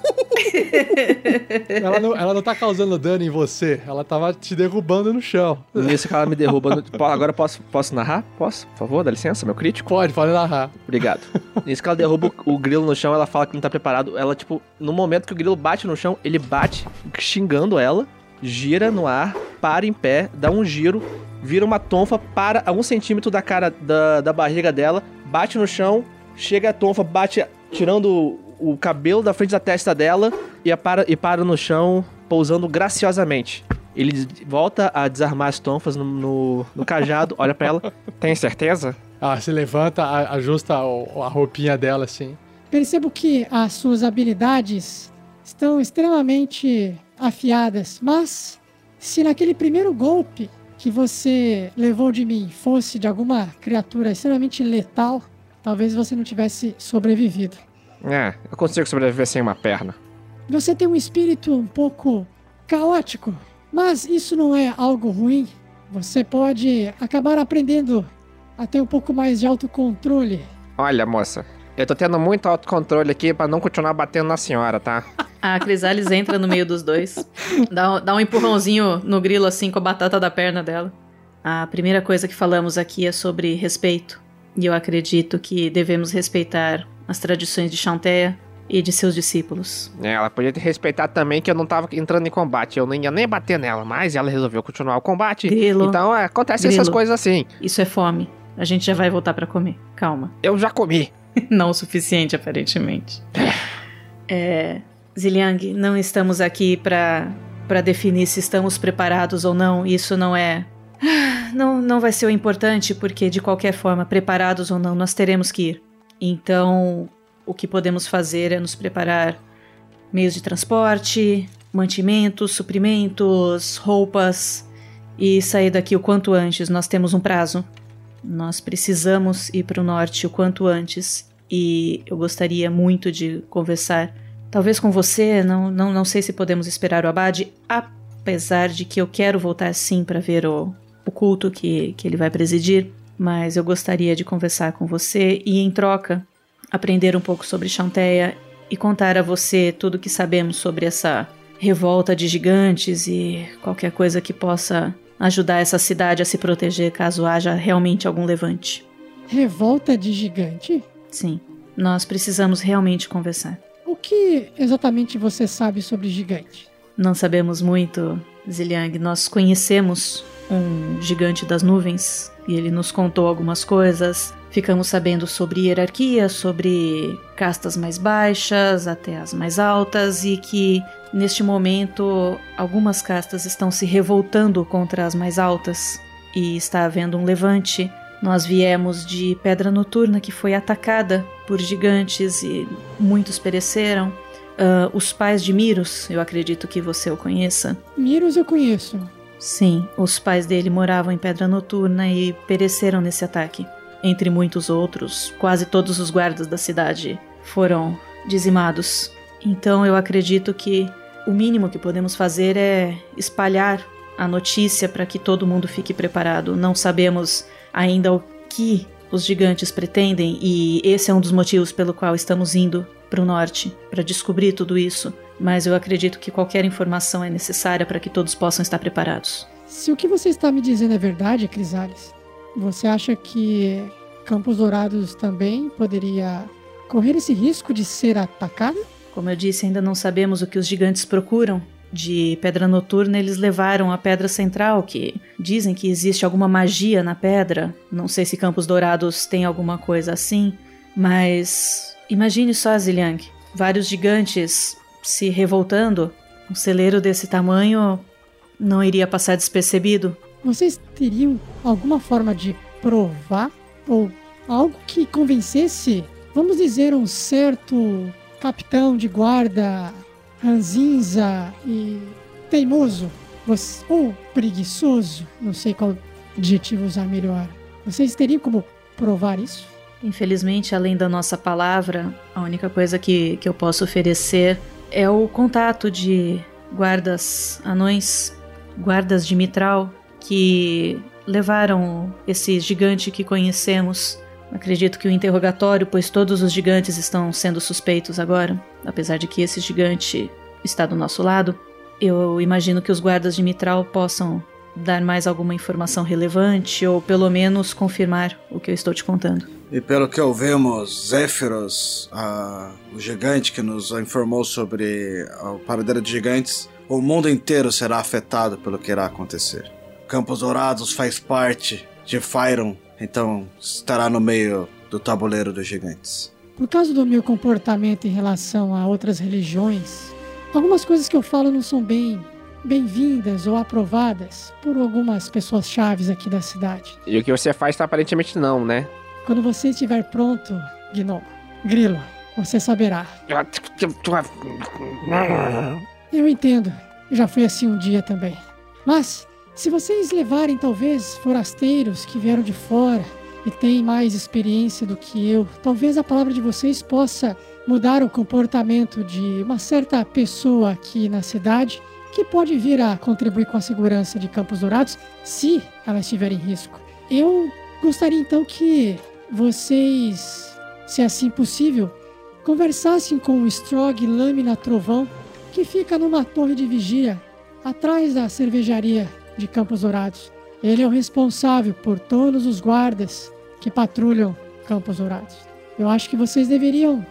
Ela não, ela não tá causando dano em você, ela tava te derrubando no chão. Nisso que ela me derruba. no- Agora posso, posso narrar? Posso? Por favor, dá licença, meu crítico? Pode, pode narrar. Obrigado. Nisso que ela derruba o o grilo no chão, ela fala que não tá preparado. Ela, tipo, no momento que o grilo bate no chão, ele bate xingando ela, gira no ar, para em pé, dá um giro, vira uma tonfa, para a um centímetro da cara da, da barriga dela, bate no chão, chega a tonfa, bate tirando o, cabelo da frente da testa dela e, para, e para no chão, pousando graciosamente. Ele volta a desarmar as tonfas no, no, no cajado, olha pra ela. Tem certeza? Ah, se levanta, ajusta a roupinha dela assim. Percebo que as suas habilidades estão extremamente afiadas, mas se naquele primeiro golpe que você levou de mim fosse de alguma criatura extremamente letal, talvez você não tivesse sobrevivido. É, eu consigo sobreviver sem uma perna. Você tem um espírito um pouco caótico, mas isso não é algo ruim. Você pode acabar aprendendo a ter um pouco mais de autocontrole. Olha, moça, eu tô tendo muito autocontrole aqui pra não continuar batendo na senhora, tá? A Crisalis entra no meio dos dois, dá, dá um empurrãozinho no grilo assim com a batata da perna dela. A primeira coisa que falamos aqui é sobre respeito. E eu acredito que devemos respeitar as tradições de Chantea e de seus discípulos. É, ela podia ter respeitado também que eu não tava entrando em combate. Eu não ia nem bater nela, mas ela resolveu continuar o combate. Grilo. Então, é, acontece essas coisas assim. Isso é fome. A gente já vai voltar pra comer. Calma. Eu já comi. Não o suficiente, aparentemente. É. Ziliang, não estamos aqui pra para definir se estamos preparados ou não. Isso não é. Não, não vai ser o importante, porque de qualquer forma, preparados ou não, nós teremos que ir. Então, o que podemos fazer é nos preparar meios de transporte, mantimentos, suprimentos, roupas e sair daqui o quanto antes. Nós temos um prazo. Nós precisamos ir para o norte o quanto antes e eu gostaria muito de conversar, talvez com você. Não, não, não sei se podemos esperar o Abade, apesar de que eu quero voltar sim para ver o, o culto que, que ele vai presidir. Mas eu gostaria de conversar com você e, em troca, aprender um pouco sobre Chanteia e contar a você tudo que sabemos sobre essa revolta de gigantes e qualquer coisa que possa ajudar essa cidade a se proteger caso haja realmente algum levante. Revolta de gigante? Sim, nós precisamos realmente conversar. O que exatamente você sabe sobre gigante? Não sabemos muito, Ziliang. Nós conhecemos um gigante das nuvens e ele nos contou algumas coisas. Ficamos sabendo sobre hierarquia, sobre castas mais baixas até as mais altas e que neste momento algumas castas estão se revoltando contra as mais altas e está havendo um levante. Nós viemos de Pedra Noturna que foi atacada por gigantes e muitos pereceram. Ah, os pais de Miros, eu acredito que você o conheça. Miros eu conheço. Sim, os pais dele moravam em Pedra Noturna e pereceram nesse ataque. Entre muitos outros, quase todos os guardas da cidade foram dizimados. Então eu acredito que o mínimo que podemos fazer é espalhar a notícia para que todo mundo fique preparado. Não sabemos ainda o que os gigantes pretendem e esse é um dos motivos pelo qual estamos indo para o norte para descobrir tudo isso. Mas eu acredito que qualquer informação é necessária para que todos possam estar preparados. Se o que você está me dizendo é verdade, Crisales, você acha que Campos Dourados também poderia correr esse risco de ser atacada? Como eu disse, ainda não sabemos o que os gigantes procuram. De Pedra Noturna, eles levaram a Pedra Central, que dizem que existe alguma magia na pedra. Não sei se Campos Dourados tem alguma coisa assim, mas imagine só, Ziliang, vários gigantes se revoltando. Um celeiro desse tamanho não iria passar despercebido. Vocês teriam alguma forma de provar ou algo que convencesse, vamos dizer, um certo capitão de guarda ranzinza e teimoso, ou preguiçoso, não sei qual adjetivo usar melhor. Vocês teriam como provar isso? Infelizmente, além da nossa palavra, a única coisa que, que eu posso oferecer é o contato de guardas anões, guardas de Mitral, que levaram esse gigante que conhecemos. Acredito que o interrogatório, pois todos os gigantes estão sendo suspeitos agora, apesar de que esse gigante está do nosso lado. Eu imagino que os guardas de Mitral possam dar mais alguma informação relevante ou pelo menos confirmar o que eu estou te contando. E pelo que ouvimos, Zéfiros, ah, o gigante que nos informou sobre o paradeiro de gigantes, o mundo inteiro será afetado pelo que irá acontecer. Campos Dourados faz parte de Fyron, então estará no meio do tabuleiro dos gigantes. por causa do meu comportamento em relação a outras religiões, algumas coisas que eu falo não são bem bem-vindas ou aprovadas por algumas pessoas chaves aqui da cidade. E o que você faz tá aparentemente não, né? Quando você estiver pronto, Gnomo, Grilo, você saberá. Eu entendo, já fui assim um dia também. Mas, se vocês levarem talvez forasteiros que vieram de fora e têm mais experiência do que eu, talvez a palavra de vocês possa mudar o comportamento de uma certa pessoa aqui na cidade que pode vir a contribuir com a segurança de Campos Dourados se ela estiver em risco. Eu gostaria então que vocês, se assim possível, conversassem com o Strog Lâmina Trovão, que fica numa torre de vigia atrás da cervejaria de Campos Dourados. Ele é o responsável por todos os guardas que patrulham Campos Dourados. Eu acho que vocês deveriam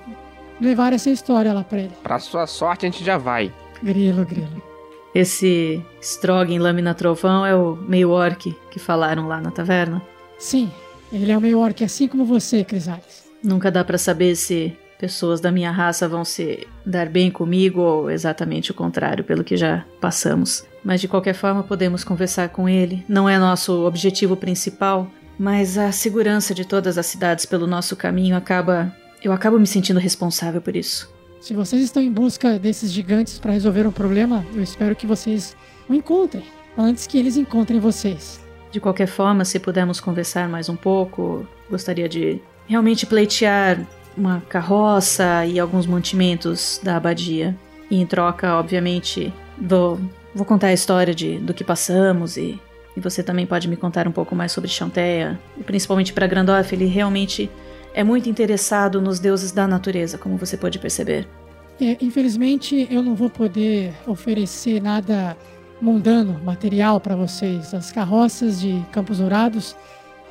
levar essa história lá para ele. Pra sua sorte, a gente já vai. Grilo, grilo. Esse Strog em Lâmina Trovão é o meio orc que falaram lá na taverna? Sim, ele é o meio orc assim como você, Crisales. Nunca dá para saber se pessoas da minha raça vão se dar bem comigo ou exatamente o contrário, pelo que já passamos. Mas de qualquer forma podemos conversar com ele. Não é nosso objetivo principal, mas a segurança de todas as cidades pelo nosso caminho acaba. Eu acabo me sentindo responsável por isso. Se vocês estão em busca desses gigantes para resolver um problema, eu espero que vocês o encontrem antes que eles encontrem vocês. De qualquer forma, se pudermos conversar mais um pouco, gostaria de realmente pleitear uma carroça e alguns mantimentos da abadia. E em troca, obviamente, vou, vou contar a história de, do que passamos e, e você também pode me contar um pouco mais sobre Chanteia. E principalmente para Grandorf, ele realmente é muito interessado nos deuses da natureza, como você pode perceber. É, infelizmente, eu não vou poder oferecer nada mundano, material para vocês. As carroças de Campos Dourados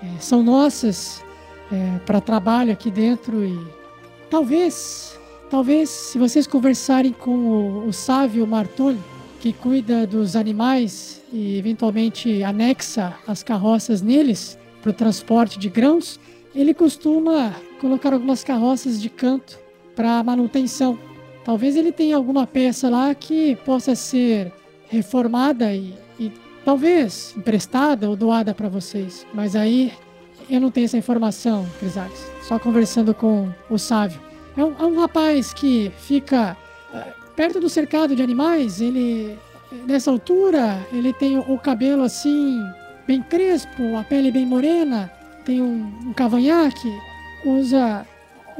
é, são nossas é, para trabalho aqui dentro e talvez, talvez, se vocês conversarem com o, o Sávio Martoni, que cuida dos animais e eventualmente anexa as carroças neles para o transporte de grãos, ele costuma colocar algumas carroças de canto para manutenção. Talvez ele tenha alguma peça lá que possa ser reformada e, e talvez emprestada ou doada para vocês. Mas aí eu não tenho essa informação, Crisales. Só conversando com o Sávio. É um, é um rapaz que fica uh, perto do cercado de animais. Ele, nessa altura, ele tem o cabelo assim, bem crespo, a pele bem morena tem um, um cavanhaque, usa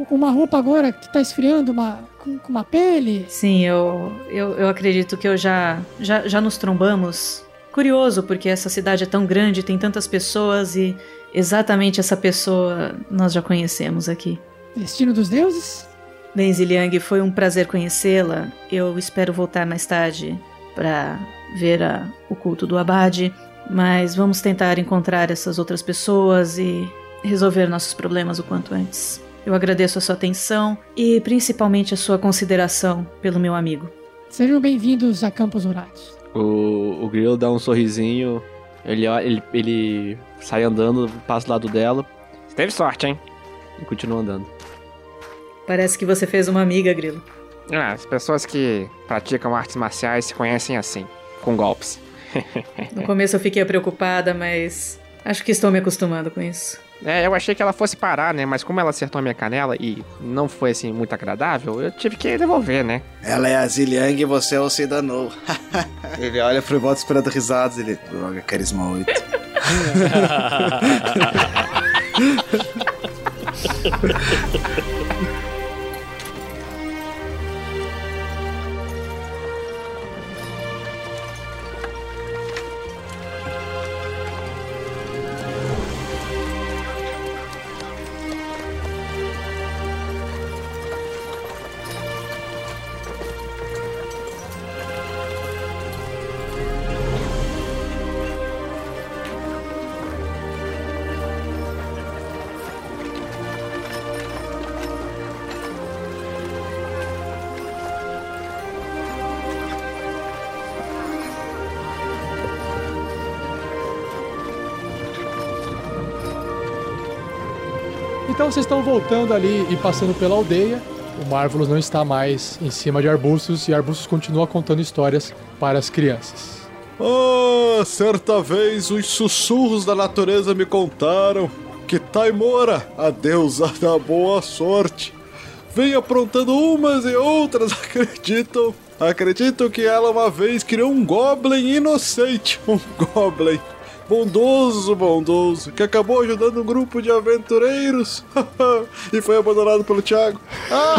uma roupa agora que está esfriando uma, com, com, uma pele. Sim, eu, eu, eu acredito que eu já, já, já nos trombamos. Curioso, porque essa cidade é tão grande, tem tantas pessoas e exatamente essa pessoa nós já conhecemos aqui. Destino dos deuses? Bem, Ziliang, foi um prazer conhecê-la. Eu espero voltar mais tarde para ver a, o culto do Abade. Mas vamos tentar encontrar essas outras pessoas e resolver nossos problemas o quanto antes. Eu agradeço a sua atenção e principalmente a sua consideração pelo meu amigo. Sejam bem-vindos a Campos Dourados. O, o Grilo dá um sorrisinho, ele, ele, ele sai andando, passa do lado dela. Você teve sorte, hein? E continua andando. Parece que você fez uma amiga, Grilo. Ah, as pessoas que praticam artes marciais se conhecem assim, com golpes. No começo eu fiquei preocupada, mas acho que estou me acostumando com isso. É, eu achei que ela fosse parar, né? Mas como ela acertou a minha canela e não foi assim muito agradável, eu tive que devolver, né? Ela é a Ziliang e você é o Sedanou. ele olha pro bota esperando risadas, ele. Droga, carisma 8. Então vocês estão voltando ali e passando pela aldeia. O Marvelous não está mais em cima de arbustos e arbustos continua contando histórias para as crianças. Ah, certa vez os sussurros da natureza me contaram que Taimora, a deusa da boa sorte, vem aprontando umas e outras acreditam. Acreditam que ela uma vez criou um goblin inocente, um goblin bondoso, bondoso, que acabou ajudando um grupo de aventureiros e foi abandonado pelo Thiago. Ah!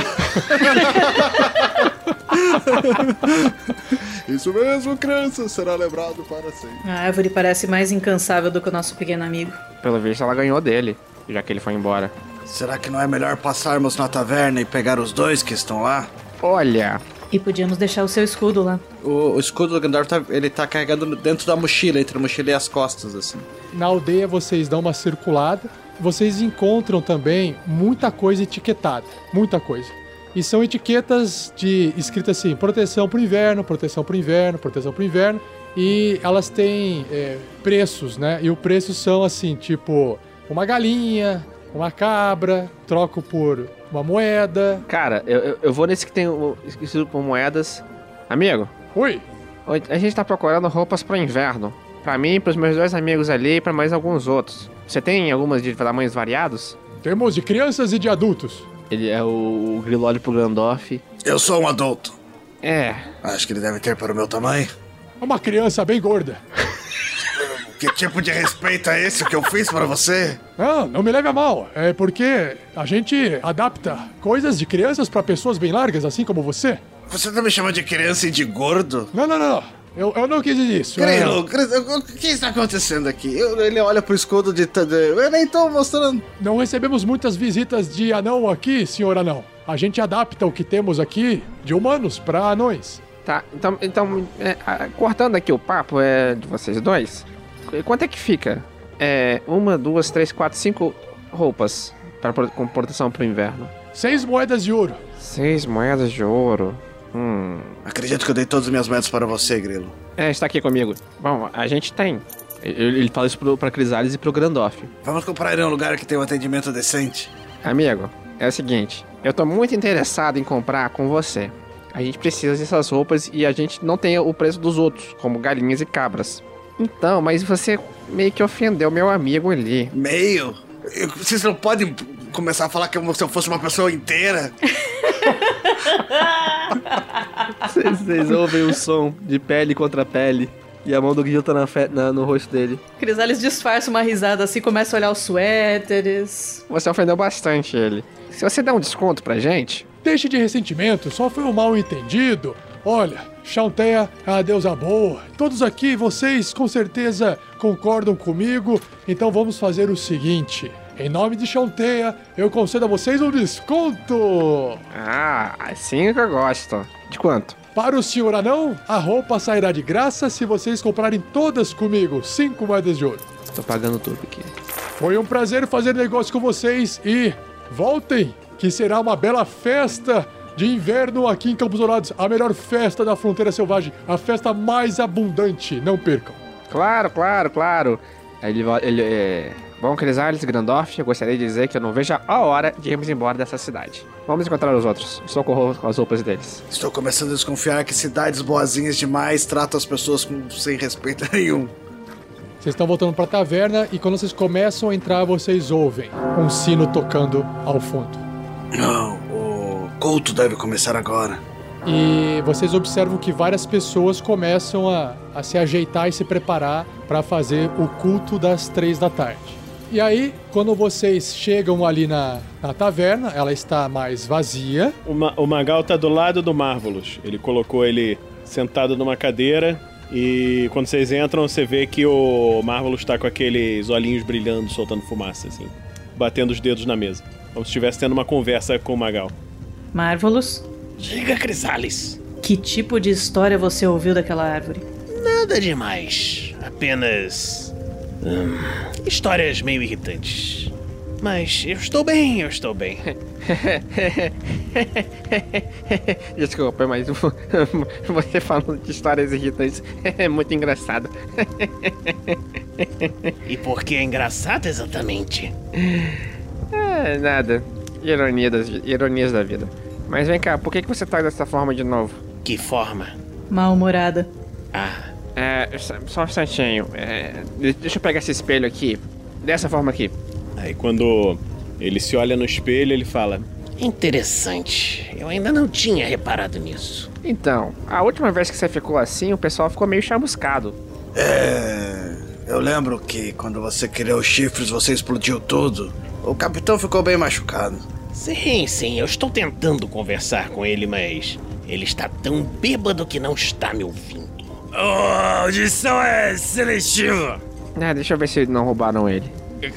Isso mesmo, criança, será lembrado para sempre. A árvore parece mais incansável do que o nosso pequeno amigo. Pelo visto, ela ganhou dele, já que ele foi embora. Será que não é melhor passarmos na taverna e pegar os dois que estão lá? Olha, E podíamos deixar o seu escudo lá. O, o escudo do Gandalf tá, ele tá carregado dentro da mochila, entre a mochila e as costas, assim. Na aldeia vocês dão uma circulada. Vocês encontram também muita coisa etiquetada, muita coisa. E são etiquetas de escrita assim: proteção para o inverno, proteção para o inverno, proteção para o inverno. E elas têm é, preços, né? E os preços são assim, tipo uma galinha, uma cabra, troco por uma moeda. cara, eu, eu, vou nesse que tem o escrito por moedas. Amigo, Oi, a gente tá procurando roupas pro inverno. Pra mim, pros meus dois amigos ali e pra mais alguns outros. Você tem algumas de tamanhos variados? temos de crianças e de adultos. Ele é o, o olha pro Gandalf. Eu sou um adulto. É, Acho que ele deve ter para o meu tamanho. Uma criança bem gorda. Que tipo de respeito é esse que eu fiz para você? Não, não me leve a mal. É porque a gente adapta coisas de crianças para pessoas bem largas, assim como você. Você tá me chamando de criança e de gordo? Não, não, não. Eu, eu não quis dizer isso. É, Grilo, Grilo, o que está acontecendo aqui? Eu- ele olha pro escudo de. eu nem tô mostrando. não recebemos muitas visitas de anão aqui, senhor anão. A gente adapta o que temos aqui de humanos para anões. tá. Então, então é, cortando aqui o papo é, de vocês dois, quanto é que fica? É, uma, duas, três, quatro, cinco roupas pra, pro- com proteção pro inverno. Seis moedas de ouro. Seis moedas de ouro. Hum. Acredito que eu dei todas as minhas moedas para você, Grilo. É, está aqui comigo. Bom, a gente tem. Ele, ele fala isso pro, pra Crisales e pro Gandalf. Vamos comprar em um lugar que tem um atendimento decente. Amigo, é o seguinte, eu tô muito interessado em comprar com você. A gente precisa dessas roupas e a gente não tem o preço dos outros, como galinhas e cabras. Então, mas você meio que ofendeu meu amigo ali. Meio? Eu- Vocês não podem começar a falar que eu- se eu fosse uma pessoa inteira? Vocês, vocês ouvem o som de pele contra pele. E a mão do Grilo tá na fe- na- no rosto dele. Crisales disfarça uma risada assim, começa a olhar os suéteres. Você ofendeu bastante ele. Se você der um desconto pra gente, Deixe de ressentimento, só foi um mal entendido. Olha, Chanteia é a deusa boa. Todos aqui, vocês com certeza concordam comigo. Então vamos fazer o seguinte. Em nome de Chanteia, eu concedo a vocês um desconto. ah, assim que eu gosto. De quanto? Para o senhor anão, a roupa sairá de graça se vocês comprarem todas comigo, cinco moedas de ouro. Tô pagando tudo aqui. Foi um prazer fazer negócio com vocês e voltem, que será uma bela festa de inverno aqui em Campos Dourados, a melhor festa da fronteira selvagem, a festa mais abundante, não percam. Claro, claro, claro. Ele, ele é... Bom, Crisales, Grandorf, eu gostaria de dizer que eu não vejo a hora de irmos embora dessa cidade. Vamos encontrar os outros. Socorro com as roupas deles. Estou começando a desconfiar que cidades boazinhas demais tratam as pessoas com, sem respeito nenhum. Vocês estão voltando pra taverna e quando vocês começam a entrar, vocês ouvem um sino tocando ao fundo. Não, culto deve começar agora. E vocês observam que várias pessoas começam a, a se ajeitar e se preparar para fazer o culto das três da tarde. E aí, quando vocês chegam ali na, na taverna, ela está mais vazia. O, Ma- o Magal tá do lado do Marvelous. Ele colocou ele sentado numa cadeira. E quando vocês entram, você vê que o Marvelous tá com aqueles olhinhos brilhando, soltando fumaça, assim. Batendo os dedos na mesa. Como se estivesse tendo uma conversa com o Magal. Marvelous, Diga, Crisales. que tipo de história você ouviu daquela árvore? Nada demais. Apenas. hum, histórias meio irritantes. Mas eu estou bem, eu estou bem. Desculpa, mas você falando de histórias irritantes é muito engraçado. E por que é engraçado exatamente? É, nada. Ironia das, ironias da vida. Mas vem cá, por que, que você tá dessa forma de novo? Que forma? Mal-humorada. Ah, É, só um instantinho. É, de- deixa eu pegar esse espelho aqui. Dessa forma aqui. Aí quando ele se olha no espelho, ele fala: interessante. Eu ainda não tinha reparado nisso. Então, a última vez que você ficou assim, o pessoal ficou meio chamuscado. É. Eu lembro que quando você criou os chifres, você explodiu tudo. O capitão ficou bem machucado. Sim, sim, eu estou tentando conversar com ele, mas ele está tão bêbado que não está me ouvindo. A audição é seletiva. Ah, deixa eu ver se não roubaram ele.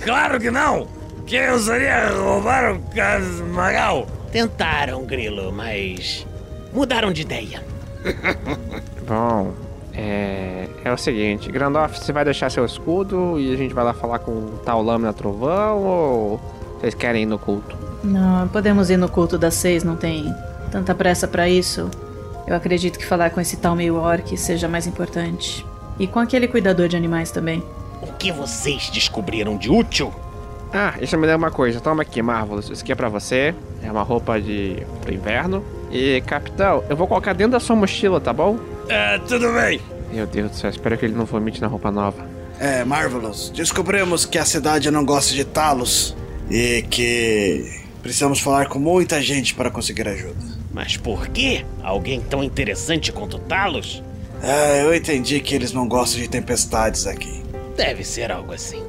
Claro que não. Quem ousaria roubar o Cas Magal? Tentaram, Grilo, mas mudaram de ideia. Bom, é. É o seguinte, Grandoff, você vai deixar seu escudo e a gente vai lá falar com o tal Lâmina Trovão ou vocês querem ir no culto? Não, podemos ir no culto das seis, não tem tanta pressa pra isso. Eu acredito que falar com esse tal meio orc seja mais importante. E com aquele cuidador de animais também. O que vocês descobriram de útil? Ah, isso me lembra uma coisa. Toma aqui, Marvelous. Isso aqui é pra você. É uma roupa de pro inverno. E, capitão, eu vou colocar dentro da sua mochila, tá bom? É, tudo bem. Meu Deus do céu, espero que ele não vomite na roupa nova. É, Marvelous, descobrimos que a cidade não gosta de talos e que precisamos falar com muita gente para conseguir ajuda. Mas por quê? Alguém tão interessante quanto Talos? É, eu entendi que eles não gostam de tempestades aqui. Deve ser algo assim.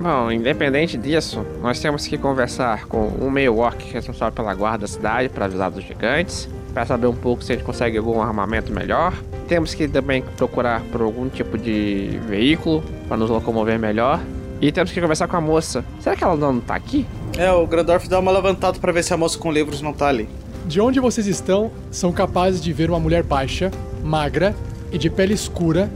Bom, independente disso, nós temos que conversar com um meio orc responsável pela guarda da cidade para avisar dos gigantes, para saber um pouco se a gente consegue algum armamento melhor. Temos que também procurar por algum tipo de veículo para nos locomover melhor. E temos que conversar com a moça. Será que ela não tá aqui? É, o Grandorf dá uma levantada para ver se a moça com livros não tá ali. De onde vocês estão, são capazes de ver uma mulher baixa, magra e de pele escura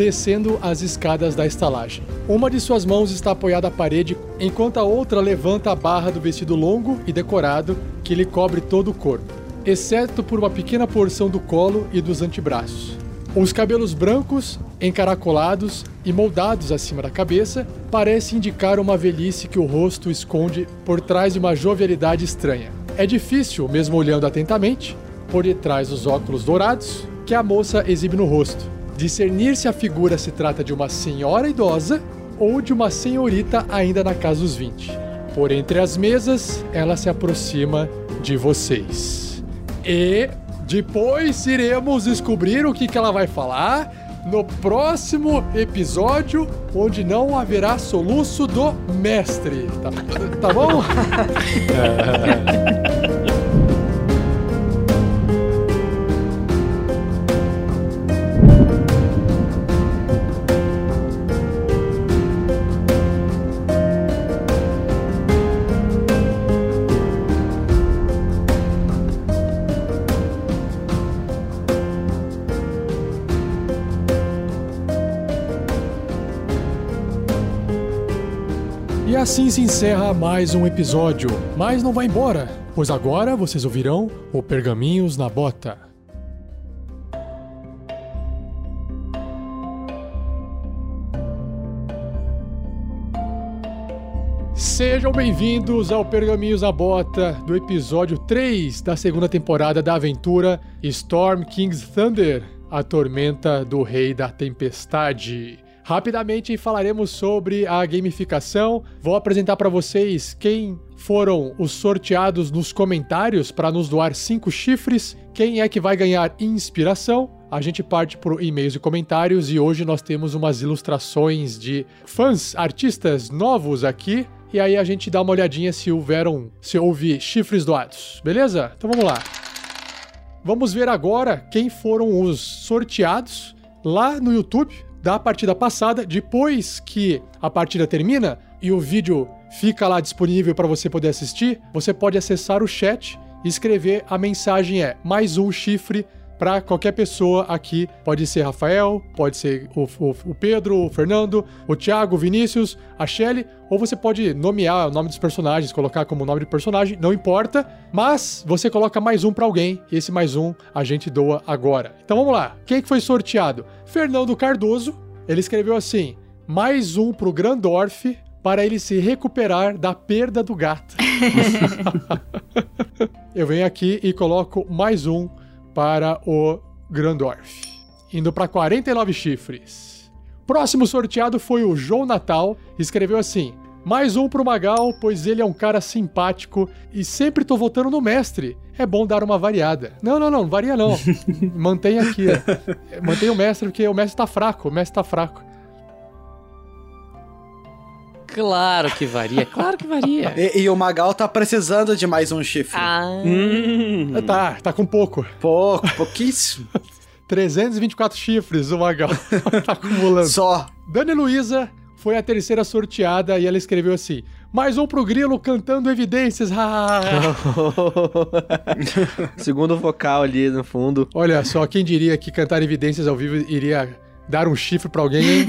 descendo as escadas da estalagem. Uma de suas mãos está apoiada à parede, enquanto a outra levanta a barra do vestido longo e decorado que lhe cobre todo o corpo, exceto por uma pequena porção do colo e dos antebraços. Os cabelos brancos, encaracolados e moldados acima da cabeça, parecem indicar uma velhice que o rosto esconde por trás de uma jovialidade estranha. É difícil, mesmo olhando atentamente, por detrás dos óculos dourados que a moça exibe no rosto, discernir se a figura se trata de uma senhora idosa ou de uma senhorita ainda na casa dos 20. Por entre as mesas, ela se aproxima de vocês. E depois iremos descobrir o que, que ela vai falar no próximo episódio, onde não haverá soluço do mestre. Tá, tá bom? assim se encerra mais um episódio. Mas não vai embora, pois agora vocês ouvirão o Pergaminhos na Bota. Sejam bem-vindos ao Pergaminhos na Bota do episódio 3 da segunda temporada da aventura Storm King's Thunder, a tormenta do Rei da Tempestade. Rapidamente falaremos sobre a gamificação. Vou apresentar para vocês quem foram os sorteados nos comentários para nos doar cinco chifres, quem é que vai ganhar inspiração. A gente parte por e-mails e comentários e hoje nós temos umas ilustrações de fãs, artistas novos aqui. E aí a gente dá uma olhadinha se houveram, se houve chifres doados, beleza? Então vamos lá. Vamos ver agora quem foram os sorteados lá no YouTube da partida passada, depois que a partida termina e o vídeo fica lá disponível para você poder assistir, você pode acessar o chat e escrever a mensagem é mais um chifre para qualquer pessoa aqui. Pode ser Rafael, pode ser o, o, o, Pedro, o Fernando, o Thiago, o Vinícius, a Shelly, ou você pode nomear o nome dos personagens, colocar como nome de personagem, não importa, mas você coloca mais um para alguém e esse mais um a gente doa agora. Então vamos lá. Quem que foi sorteado? Fernando Cardoso. Ele escreveu assim: mais um pro Grandorf para ele se recuperar da perda do gato. Eu venho aqui e coloco mais um para o Grandorf. Indo para 49 chifres. Próximo sorteado foi o João Natal. Escreveu assim: mais um pro Magal, pois ele é um cara simpático e sempre tô votando no mestre. É bom dar uma variada. Não, não, não, não varia não. Mantém aqui. ó. Mantém o mestre, porque o mestre tá fraco. O mestre tá fraco. Claro que varia, claro que varia. E, e o Magal tá precisando de mais um chifre. Ah, Tá, tá com pouco. Pouco, pouquíssimo. 324 chifres o Magal tá acumulando. Só. Dani Luiza foi a terceira sorteada e ela escreveu assim: mais um pro Grilo cantando evidências. Segundo vocal ali no fundo. Olha só, quem diria que cantar evidências ao vivo iria dar um chifre pra alguém, hein?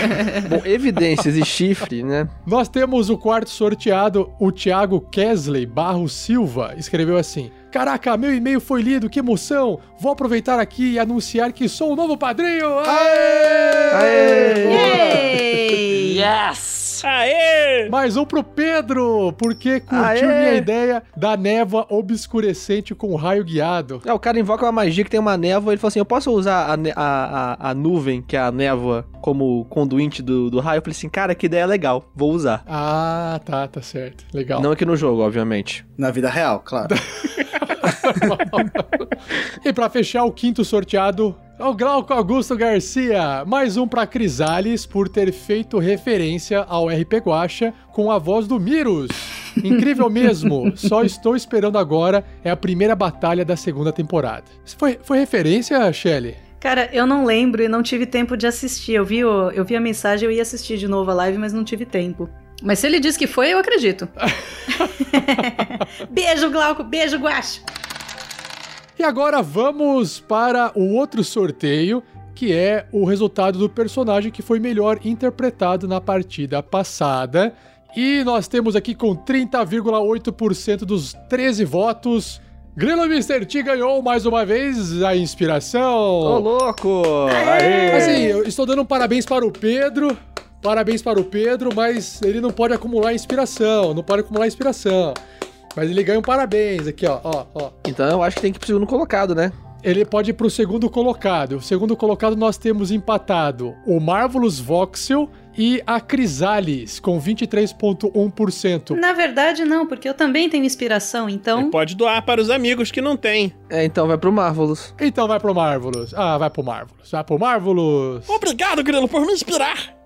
Bom, evidências e chifre, né? Nós temos o quarto sorteado, o Thiago Kesley Barros Silva, escreveu assim: Caraca, meu e-mail foi lido, que emoção! Vou aproveitar aqui e anunciar que sou o novo padrinho! yes! Aê! Mais um pro Pedro, porque curtiu Aê! minha ideia da névoa obscurecente com raio guiado. É, o cara invoca uma magia que tem uma névoa, ele falou assim, eu posso usar a, ne- a, a, a nuvem, que é a névoa, como conduinte do, do raio? Eu falei assim, cara, que ideia legal, vou usar. Ah, tá, tá certo. Legal. Não aqui no jogo, obviamente. Na vida real, claro. E pra fechar o quinto sorteado, é o Glauco Augusto Garcia. Mais um pra Crisales por ter feito referência ao RP Guacha com a voz do Mirus. Incrível mesmo. Só estou esperando agora. É a primeira batalha da segunda temporada. Foi, foi referência, Shelly? Cara, eu não lembro e não tive tempo de assistir. Eu vi, o- eu vi a mensagem, eu ia assistir de novo a live, mas não tive tempo. Mas se ele disse que foi, eu acredito. beijo, Glauco. Beijo, Guacho. E agora vamos para o outro sorteio, que é o resultado do personagem que foi melhor interpretado na partida passada. E nós temos aqui com 30,8% dos 13 votos. Grilo Mr. T ganhou mais uma vez a inspiração. Ô, louco! Aê! Assim, eu estou dando um parabéns para o Pedro. Parabéns para o Pedro, mas ele não pode acumular inspiração. Não pode acumular inspiração. Mas ele ganha um parabéns aqui, ó, ó, ó. Então eu acho que tem que ir pro segundo colocado, né? Ele pode ir pro segundo colocado. O segundo colocado nós temos empatado o Marvelous Voxel e a Crisales, com 23,1%. Na verdade, não, porque eu também tenho inspiração, então. Pode doar para os amigos que não têm. É, então vai pro Marvelous. Então vai pro Marvelous. Ah, vai pro Marvelous. Vai pro Marvelous. Obrigado, Grilo, por me inspirar.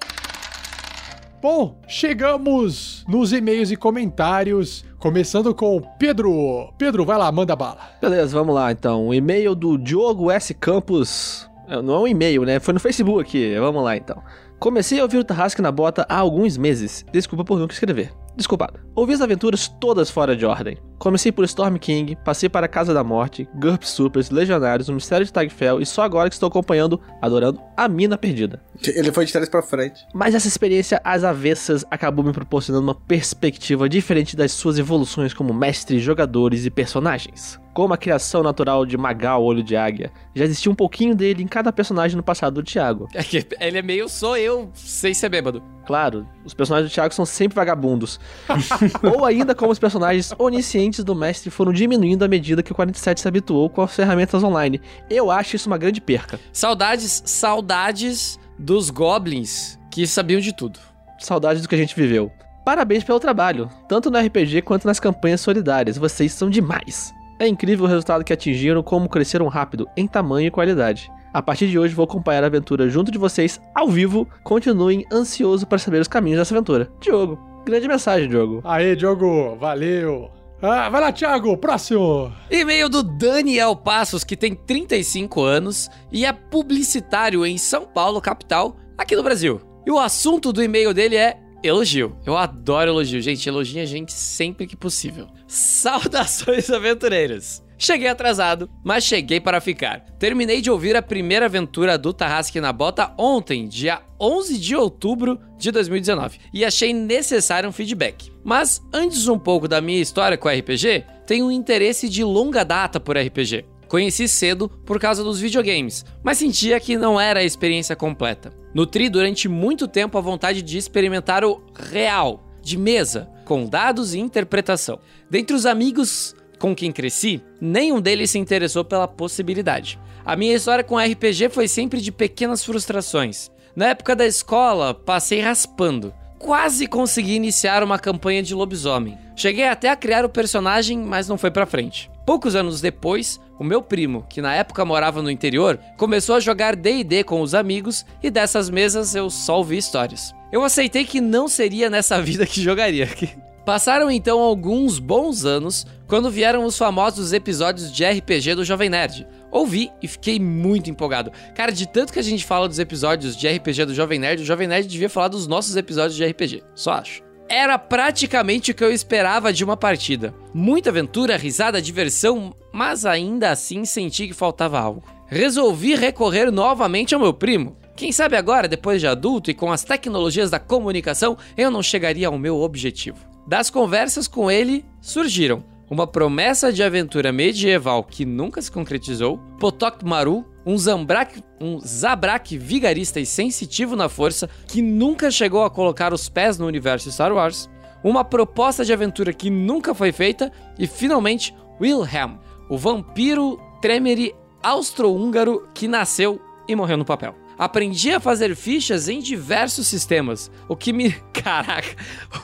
Bom, chegamos nos e-mails e comentários, começando com Pedro. Pedro, vai lá, manda bala. Beleza, vamos lá então. O e-mail do Diogo S. Campos. É, Não é um e-mail, né? Foi no Facebook. Vamos lá então. Comecei a ouvir o Tarrasque na Bota há alguns meses. Desculpa por nunca escrever. Desculpado. Ouvi as aventuras todas fora de ordem. Comecei por Storm King, passei para a Casa da Morte, GURP Supers, Legionários, o Mistério de Tagfell e só agora que estou acompanhando, adorando, a Mina Perdida. Ele foi de trás pra frente. Mas essa experiência às avessas acabou me proporcionando uma perspectiva diferente das suas evoluções como mestre, jogadores e personagens. Como a criação natural de Magal Olho de Águia, já existia um pouquinho dele em cada personagem no passado do Thiago. É que ele é meio sou eu, sem ser bêbado. Claro, os personagens do Thiago são sempre vagabundos. Ou ainda como os personagens oniscientes do mestre foram diminuindo à medida que o 47 se habituou com as ferramentas online. Eu acho isso uma grande perca. Saudades, saudades dos goblins que sabiam de tudo. Saudades do que a gente viveu. Parabéns pelo trabalho, tanto no RPG quanto nas campanhas solidárias. Vocês são demais. É incrível o resultado que atingiram, como cresceram rápido em tamanho e qualidade. A partir de hoje vou acompanhar a aventura junto de vocês ao vivo. Continuem ansioso para saber os caminhos dessa aventura. Diogo, grande mensagem, Diogo. Aê, Diogo, valeu. Ah, vai lá, Thiago, próximo. E-mail do Daniel Passos, que tem 35 anos e é publicitário em São Paulo, capital, aqui no Brasil. E o assunto do e-mail dele é elogio. Eu adoro elogio, gente. Elogiem a gente sempre que possível. Saudações aventureiras. Cheguei atrasado, mas cheguei para ficar. Terminei de ouvir a primeira aventura do Tarrasque na Bota ontem, dia 11 de outubro de 2019, e achei necessário um feedback. Mas antes um pouco da minha história com RPG, tenho um interesse de longa data por RPG. Conheci cedo por causa dos videogames, mas sentia que não era a experiência completa. Nutri durante muito tempo a vontade de experimentar o real, de mesa, com dados e interpretação. Dentre os amigos com quem cresci, nenhum deles se interessou pela possibilidade. A minha história com RPG foi sempre de pequenas frustrações. Na época da escola, passei raspando. Quase consegui iniciar uma campanha de lobisomem. Cheguei até a criar o personagem, mas não foi pra frente. Poucos anos depois, o meu primo, que na época morava no interior, começou a jogar D&D com os amigos e dessas mesas eu só ouvi histórias. Eu aceitei que não seria nessa vida que jogaria. Passaram então alguns bons anos quando vieram os famosos episódios de RPG do Jovem Nerd. Ouvi e fiquei muito empolgado. Cara, de tanto que a gente fala dos episódios de RPG do Jovem Nerd, o Jovem Nerd devia falar dos nossos episódios de RPG. Só acho. Era praticamente o que eu esperava de uma partida. Muita aventura, risada, diversão, mas ainda assim senti que faltava algo. Resolvi recorrer novamente ao meu primo. Quem sabe agora, depois de adulto e com as tecnologias da comunicação, eu não chegaria ao meu objetivo. Das conversas com ele surgiram uma promessa de aventura medieval que nunca se concretizou, Potok Maru, um Zambrak, um Zabrak vigarista e sensitivo na força que nunca chegou a colocar os pés no universo Star Wars, uma proposta de aventura que nunca foi feita e finalmente Wilhelm, o vampiro Tremere austro-húngaro que nasceu e morreu no papel. Aprendi a fazer fichas em diversos sistemas, o que me. Caraca,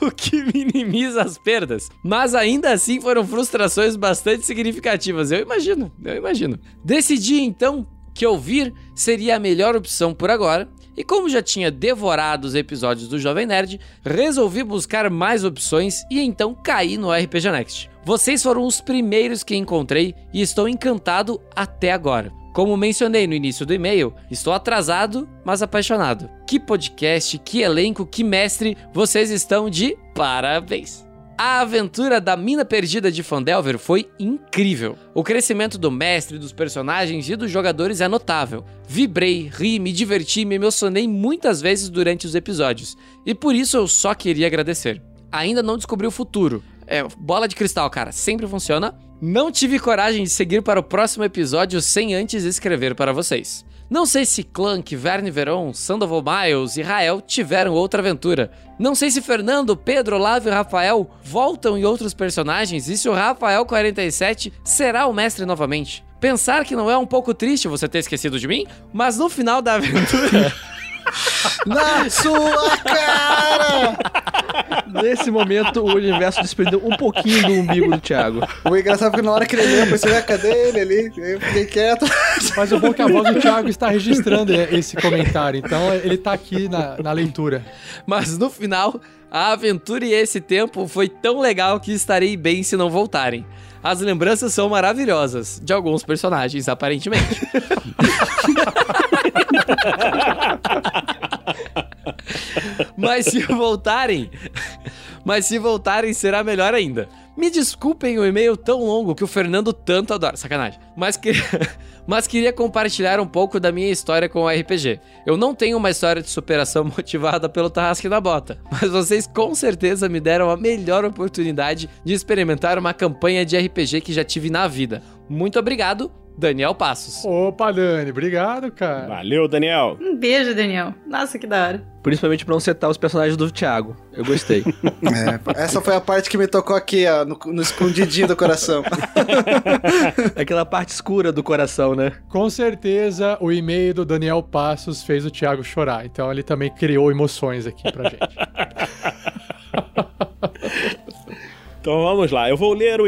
o que minimiza as perdas. Mas ainda assim foram frustrações bastante significativas, eu imagino, eu imagino. Decidi então que ouvir seria a melhor opção por agora, e como já tinha devorado os episódios do Jovem Nerd, resolvi buscar mais opções e então caí no RPG Next. Vocês foram os primeiros que encontrei e estou encantado até agora. Como mencionei no início do e-mail, estou atrasado, mas apaixonado. Que podcast, que elenco, que mestre, vocês estão de parabéns! A aventura da Mina Perdida de Fandelver foi incrível. O crescimento do mestre, dos personagens e dos jogadores é notável. Vibrei, ri, me diverti, me emocionei muitas vezes durante os episódios. E por isso eu só queria agradecer. Ainda não descobri o futuro. É, bola de cristal, cara, sempre funciona. Não tive coragem de seguir para o próximo episódio sem antes escrever para vocês. Não sei se Clank, Verne Veron, Sandoval Miles e Rael tiveram outra aventura. Não sei se Fernando, Pedro, Olavo e Rafael voltam em outros personagens e se o Rafael 47 será o mestre novamente. Pensar que não é um pouco triste você ter esquecido de mim, mas no final da aventura. Na sua cara! Nesse momento, o universo desprendeu um pouquinho do umbigo do Thiago. O engraçado é que na hora que ele leu, eu pensei, "Ah, cadê ele ali? Eu fiquei quieto. Mas o bom é que a voz do Thiago está registrando esse comentário, então ele tá aqui na, na leitura. Mas no final, a aventura e esse tempo foi tão legal que estarei bem se não voltarem. As lembranças são maravilhosas, de alguns personagens, aparentemente. Mas se voltarem, mas se voltarem será melhor ainda. Me desculpem o e-mail tão longo que o Fernando tanto adora, sacanagem. Mas queria, mas queria compartilhar um pouco da minha história com o RPG. Eu não tenho uma história de superação motivada pelo Tarrasque da Bota, mas vocês com certeza me deram a melhor oportunidade de experimentar uma campanha de RPG que já tive na vida. Muito obrigado, Daniel Passos. Opa, Dani, obrigado, cara. Valeu, Daniel. Um beijo, Daniel. Nossa, que da hora. Principalmente pra não setar os personagens do Thiago. Eu gostei. É, essa foi a parte que me tocou aqui, ó, no, no escondidinho do coração. Aquela parte escura do coração, né? Com certeza o e-mail do Daniel Passos fez o Thiago chorar, então ele também criou emoções aqui pra gente. Então vamos lá, eu vou ler o,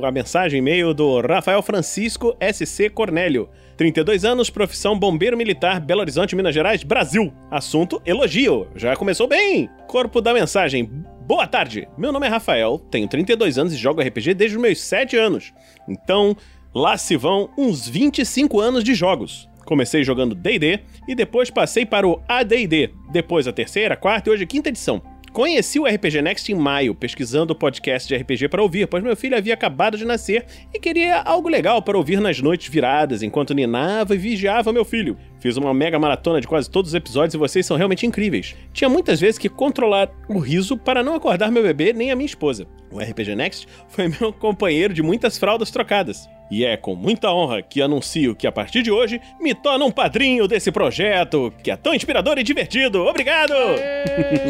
o- a mensagem e-mail do Rafael Francisco SC Cornélio. 32 anos, profissão bombeiro militar, Belo Horizonte, Minas Gerais, Brasil. Assunto: elogio. Já começou bem. Corpo da mensagem. Boa tarde. Meu nome é Rafael, tenho 32 anos e jogo RPG desde os meus 7 anos. Então, lá se vão uns 25 anos de jogos. Comecei jogando D&D e depois passei para o AD&D, depois a terceira, a quarta e hoje a quinta edição. Conheci o RPG Next em maio, pesquisando o podcast de RPG para ouvir, pois meu filho havia acabado de nascer e queria algo legal para ouvir nas noites viradas, enquanto ninava e vigiava meu filho. Fiz uma mega maratona de quase todos os episódios e vocês são realmente incríveis. Tinha muitas vezes que controlar o riso para não acordar meu bebê nem a minha esposa. O RPG Next foi meu companheiro de muitas fraldas trocadas. E é com muita honra que anuncio que a partir de hoje me torno um padrinho desse projeto, que é tão inspirador e divertido. Obrigado!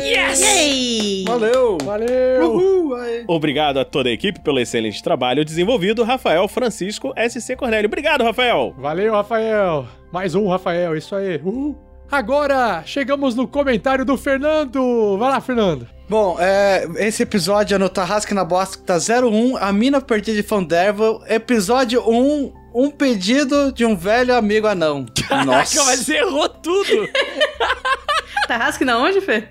Yes! Yay! Valeu! Valeu! Uhul! Obrigado a toda a equipe pelo excelente trabalho desenvolvido, Rafael Francisco SC Cornélio. Obrigado, Rafael! Valeu, Rafael! Mais um, Rafael, isso aí. Uhul. Agora, chegamos no comentário do Fernando. Vai lá, Fernando. Bom, é, esse episódio é no Tarrasque na Bosta, que tá 01, a mina perdida de Fanderval, episódio 1, um pedido de um velho amigo anão. Caraca, mas errou tudo! Tarrasque na onde, Fê?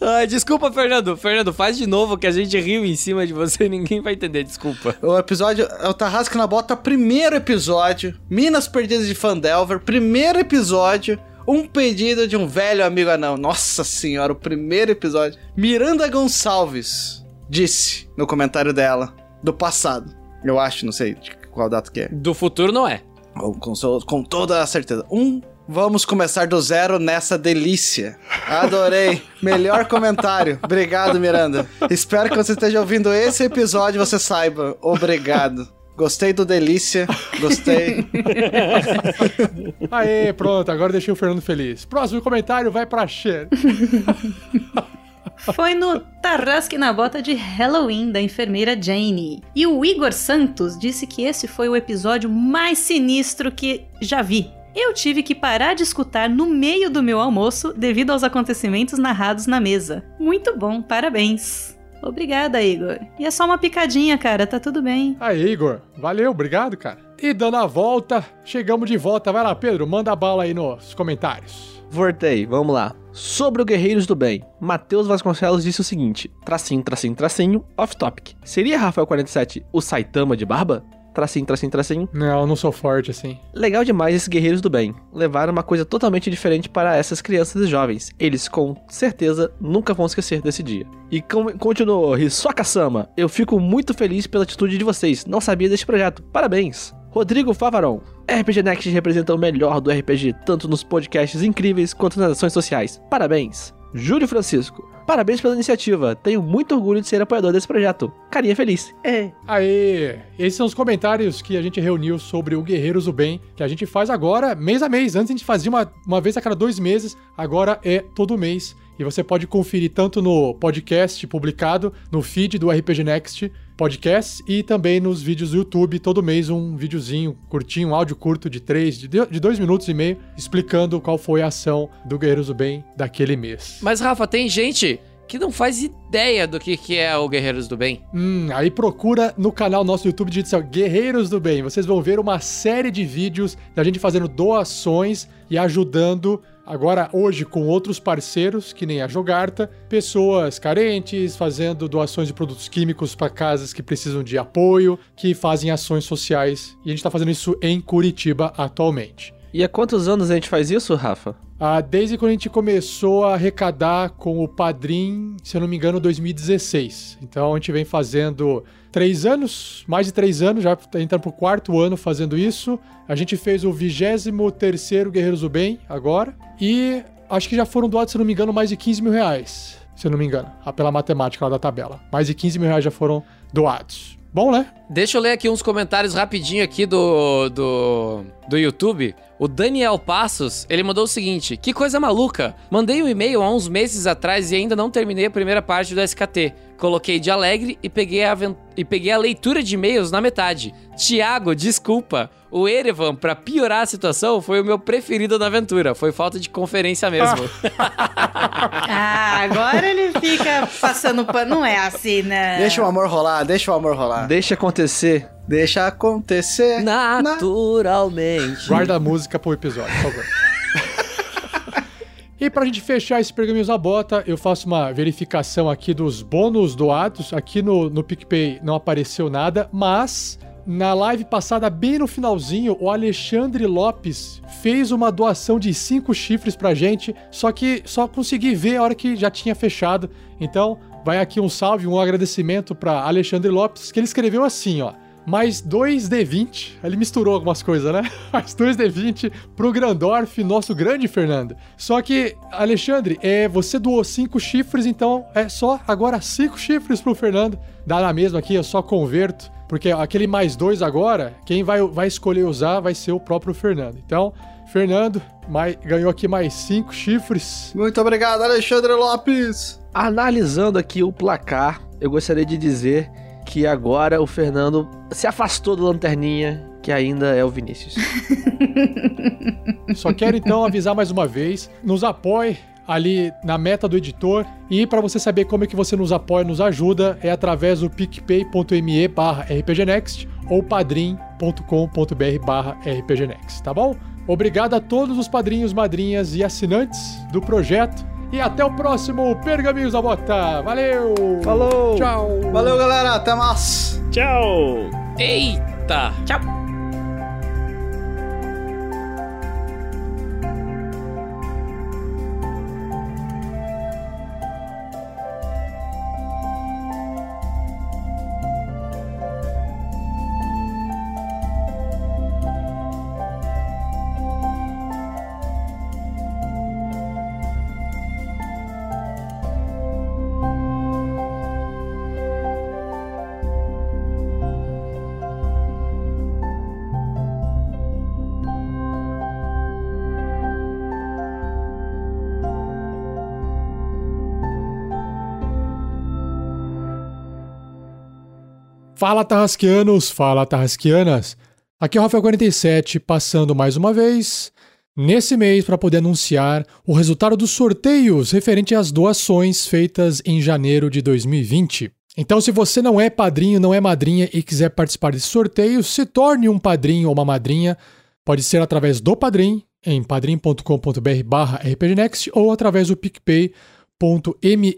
Ai, desculpa, Fernando. Fernando, faz de novo que a gente riu em cima de você e ninguém vai entender, desculpa. O episódio é o Tarrasque na Bota, primeiro episódio. Minas Perdidas de Fandelver, primeiro episódio. Um pedido de um velho amigo anão. Nossa senhora, o primeiro episódio. Miranda Gonçalves disse no comentário dela, do passado. Eu acho, não sei qual data que é. Do futuro não é. Com, com, com toda a certeza. Um, vamos começar do zero nessa delícia. Adorei. Melhor comentário. Obrigado, Miranda. Espero que você esteja ouvindo esse episódio e você saiba. Obrigado. Gostei do delícia. Gostei. Aê, pronto, agora deixei o Fernando feliz. Próximo comentário vai pra Cher. Foi no Tarrasque na Bota de Halloween da enfermeira Jane. E o Igor Santos disse que esse foi o episódio mais sinistro que já vi. Eu tive que parar de escutar no meio do meu almoço devido aos acontecimentos narrados na mesa. Muito bom, parabéns. Obrigada, Igor. E é só uma picadinha, cara, tá tudo bem. Aí, Igor. Valeu, obrigado, cara. E dando a volta, chegamos de volta. Vai lá, Pedro, manda a bala aí nos comentários. Voltei, vamos lá. Sobre o Guerreiros do Bem, Matheus Vasconcelos disse o seguinte: tracinho, tracinho, tracinho, off topic. Seria Rafael 47 o Saitama de barba? Tracinho, tracinho, tracinho. Não, eu não sou forte assim. Legal demais esses Guerreiros do Bem. Levaram uma coisa totalmente diferente para essas crianças e jovens. Eles com certeza nunca vão esquecer desse dia. E continuou, Hisoka-sama, eu fico muito feliz pela atitude de vocês. Não sabia deste projeto. Parabéns. Rodrigo Favaron. RPG Next representa o melhor do RPG, tanto nos podcasts incríveis quanto nas ações sociais. Parabéns. Júlio Francisco. Parabéns pela iniciativa. Tenho muito orgulho de ser apoiador desse projeto. Carinha feliz. É. Aê! Esses são os comentários que a gente reuniu sobre o Guerreiros do Bem, que a gente faz agora, mês a mês. Antes a gente fazia uma, uma vez a cada dois meses, agora é todo mês. E você pode conferir tanto no podcast publicado, no feed do RPG Next Podcast e também nos vídeos do YouTube, todo mês um videozinho curtinho, um áudio curto de três, de, de dois minutos e meio, explicando qual foi a ação do Guerreiros do Bem daquele mês. Mas, Rafa, tem gente que não faz ideia do que, que é o Guerreiros do Bem. Hum, aí procura no canal nosso do YouTube, digita assim, Guerreiros do Bem. Vocês vão ver uma série de vídeos da gente fazendo doações e ajudando agora hoje com outros parceiros, que nem a Jogarta, pessoas carentes, fazendo doações de produtos químicos para casas que precisam de apoio, que fazem ações sociais. E a gente está fazendo isso em Curitiba atualmente. E há quantos anos a gente faz isso, Rafa? Ah, desde quando a gente começou a arrecadar com o Padrim, se eu não me engano, 2016. Então a gente vem fazendo três anos, mais de três anos, já tá entrando pro quarto ano fazendo isso. A gente fez o 23 Guerreiros do Bem agora. E acho que já foram doados, se eu não me engano, mais de 15 mil reais. Se eu não me engano, ah, pela matemática lá da tabela. Mais de 15 mil reais já foram doados. Bom, né? Deixa eu ler aqui uns comentários rapidinho aqui do, do, do YouTube. O Daniel Passos, ele mandou o seguinte: Que coisa maluca! Mandei um e-mail há uns meses atrás e ainda não terminei a primeira parte do SKT. Coloquei de alegre e peguei a, e peguei a leitura de e-mails na metade. Tiago, desculpa. O Erevan, pra piorar a situação, foi o meu preferido na aventura. Foi falta de conferência mesmo. Ah, agora ele fica passando pano. Não é assim, né? Deixa o amor rolar, deixa o amor rolar. Deixa acontecer. Deixa acontecer. Naturalmente. Guarda a música pro episódio, por favor. E pra gente fechar esse Pergaminhos da Bota, eu faço uma verificação aqui dos bônus doados. Aqui no, no PicPay não apareceu nada, mas na live passada, bem no finalzinho, o Alexandre Lopes fez uma doação de cinco chifres pra gente, só que só consegui ver a hora que já tinha fechado. Então, vai aqui um salve, um agradecimento pra Alexandre Lopes, que ele escreveu assim, ó mais 2D20. Ele misturou algumas coisas, né? Mais 2D20 pro Grandorf, nosso grande Fernando. Só que, Alexandre, é, você doou cinco chifres, então é só agora cinco chifres pro Fernando. Dá na mesma aqui, eu só converto. Porque aquele mais dois agora, quem vai, vai escolher usar vai ser o próprio Fernando. Então, Fernando mais, ganhou aqui mais cinco chifres. Muito obrigado, Alexandre Lopes. Analisando aqui o placar, eu gostaria de dizer que agora o Fernando se afastou do lanterninha, que ainda é o Vinícius. Só quero então avisar mais uma vez, nos apoie ali na meta do editor. E para você saber como é que você nos apoia, nos ajuda, é através do picpay.me barra rpgnext ou padrim.com.br barra rpgnext, tá bom? Obrigado a todos os padrinhos, madrinhas e assinantes do projeto. E até o próximo Pergaminhos da Bota. Valeu! Falou! Tchau! Valeu, galera. Até mais! Tchau! Eita! Tchau. Fala Tarrasqueanos, fala Tarrasqueanas. Aqui é o Rafael47 passando mais uma vez nesse mês para poder anunciar o resultado dos sorteios referente às doações feitas em janeiro de 2020. Então, se você não é padrinho, não é madrinha e quiser participar desse sorteio, se torne um padrinho ou uma madrinha. Pode ser através do Padrim, em padrim.com.br barra rpgnext ou através do picpay.me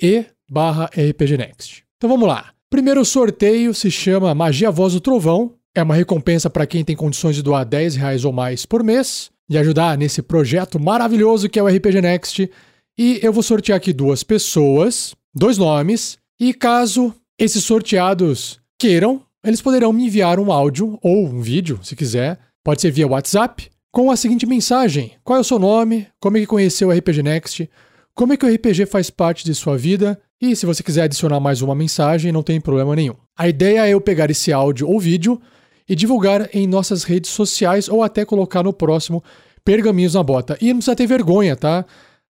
barra rpgnext. Então vamos lá. Primeiro sorteio se chama Magia Voz do Trovão. É uma recompensa para quem tem condições de doar 10 reais ou mais por mês e ajudar nesse projeto maravilhoso que é o RPG Next. E eu vou sortear aqui duas pessoas, dois nomes, e caso esses sorteados queiram, eles poderão me enviar um áudio ou um vídeo, se quiser. Pode ser via WhatsApp, com a seguinte mensagem: Qual é o seu nome? Como é que conheceu o RPG Next? Como é que o RPG faz parte de sua vida? E se você quiser adicionar mais uma mensagem, não tem problema nenhum. A ideia é eu pegar esse áudio ou vídeo e divulgar em nossas redes sociais ou até colocar no próximo Pergaminhos na Bota. E não precisa ter vergonha, tá?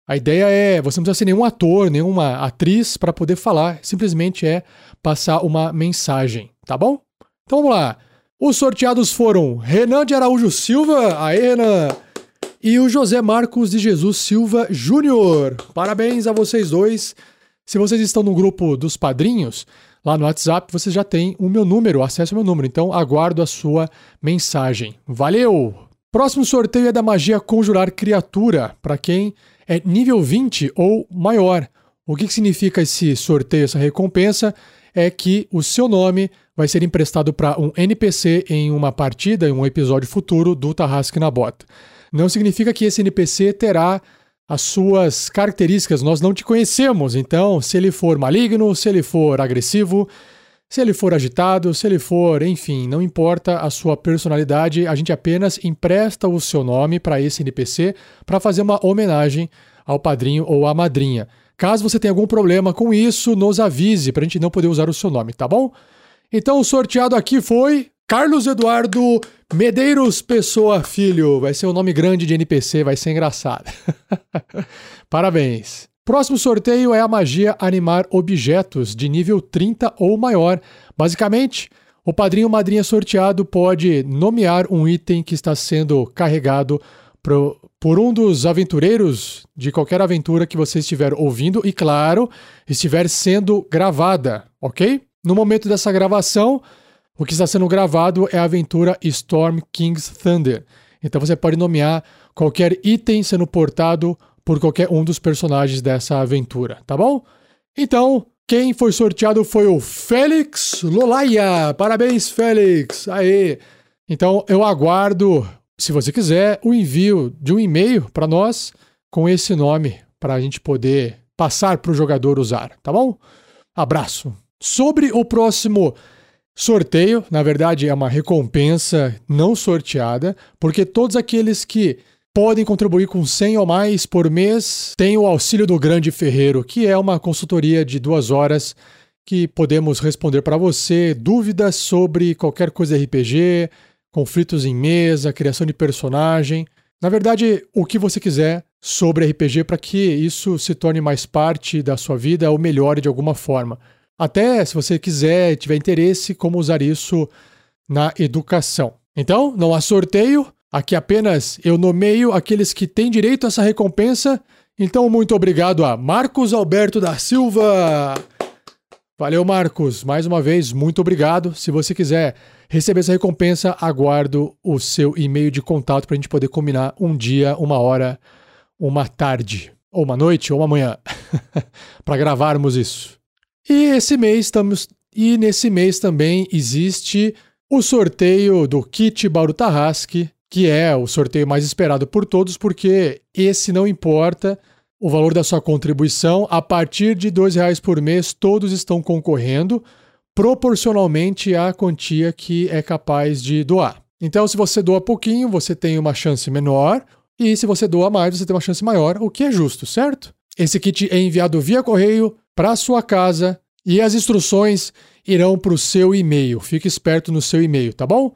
A ideia é, você não precisa ser nenhum ator, nenhuma atriz para poder falar, simplesmente é passar uma mensagem, tá bom? Então vamos lá. Os sorteados foram Renan de Araújo Silva, aê Renan, e o José Marcos de Jesus Silva Júnior. Parabéns a vocês dois. Se vocês estão no grupo dos padrinhos, lá no WhatsApp, você já tem o meu número, acesso ao meu número. Então, aguardo a sua mensagem. Valeu! Próximo sorteio é da magia Conjurar Criatura, para quem é nível 20 ou maior. O que, que significa esse sorteio, essa recompensa? É que o seu nome vai ser emprestado para um NPC em uma partida, em um episódio futuro do Tarrasque na Bota. Não significa que esse NPC terá as suas características, nós não te conhecemos. Então, se ele for maligno, se ele for agressivo, se ele for agitado, se ele for, enfim, não importa a sua personalidade, a gente apenas empresta o seu nome para esse NPC para fazer uma homenagem ao padrinho ou à madrinha. Caso você tenha algum problema com isso, nos avise para a gente não poder usar o seu nome, tá bom? Então, o sorteado aqui foi Carlos Eduardo Medeiros Pessoa Filho. Vai ser um nome grande de NPC, vai ser engraçado. Parabéns. Próximo sorteio é a magia animar objetos de nível 30 ou maior. Basicamente, o padrinho ou madrinha sorteado pode nomear um item que está sendo carregado por um dos aventureiros de qualquer aventura que você estiver ouvindo e, claro, estiver sendo gravada, ok? No momento dessa gravação, o que está sendo gravado é a aventura Storm King's Thunder. Então você pode nomear qualquer item sendo portado por qualquer um dos personagens dessa aventura, tá bom? Então, quem foi sorteado foi o Félix Lolaia. Parabéns, Félix! Aê! Então, eu aguardo, se você quiser, o envio de um e-mail para nós com esse nome para a gente poder passar para o jogador usar, tá bom? Abraço. Sobre o próximo sorteio, na verdade, é uma recompensa não sorteada, porque todos aqueles que podem contribuir com 100 ou mais por mês têm o auxílio do Grande Ferreiro, que é uma consultoria de duas horas que podemos responder para você dúvidas sobre qualquer coisa RPG, conflitos em mesa, criação de personagem. Na verdade, o que você quiser sobre RPG para que isso se torne mais parte da sua vida ou melhore de alguma forma. Até se você quiser, tiver interesse, como usar isso na educação. Então, não há sorteio, aqui apenas eu nomeio aqueles que têm direito a essa recompensa. Então, muito obrigado a Marcos Alberto da Silva. Valeu, Marcos. Mais uma vez, muito obrigado. Se você quiser receber essa recompensa, aguardo o seu e-mail de contato para a gente poder combinar um dia, uma hora, uma tarde, ou uma noite, ou uma manhã, para gravarmos isso. E esse mês estamos. E nesse mês também existe o sorteio do kit Bauru Tarrasque, que é o sorteio mais esperado por todos, porque esse não importa o valor da sua contribuição. A partir de R$ reais por mês, todos estão concorrendo proporcionalmente à quantia que é capaz de doar. Então, se você doa pouquinho, você tem uma chance menor, e se você doa mais, você tem uma chance maior, o que é justo, certo? Esse kit é enviado via correio para sua casa e as instruções irão para o seu e-mail. Fique esperto no seu e-mail, tá bom?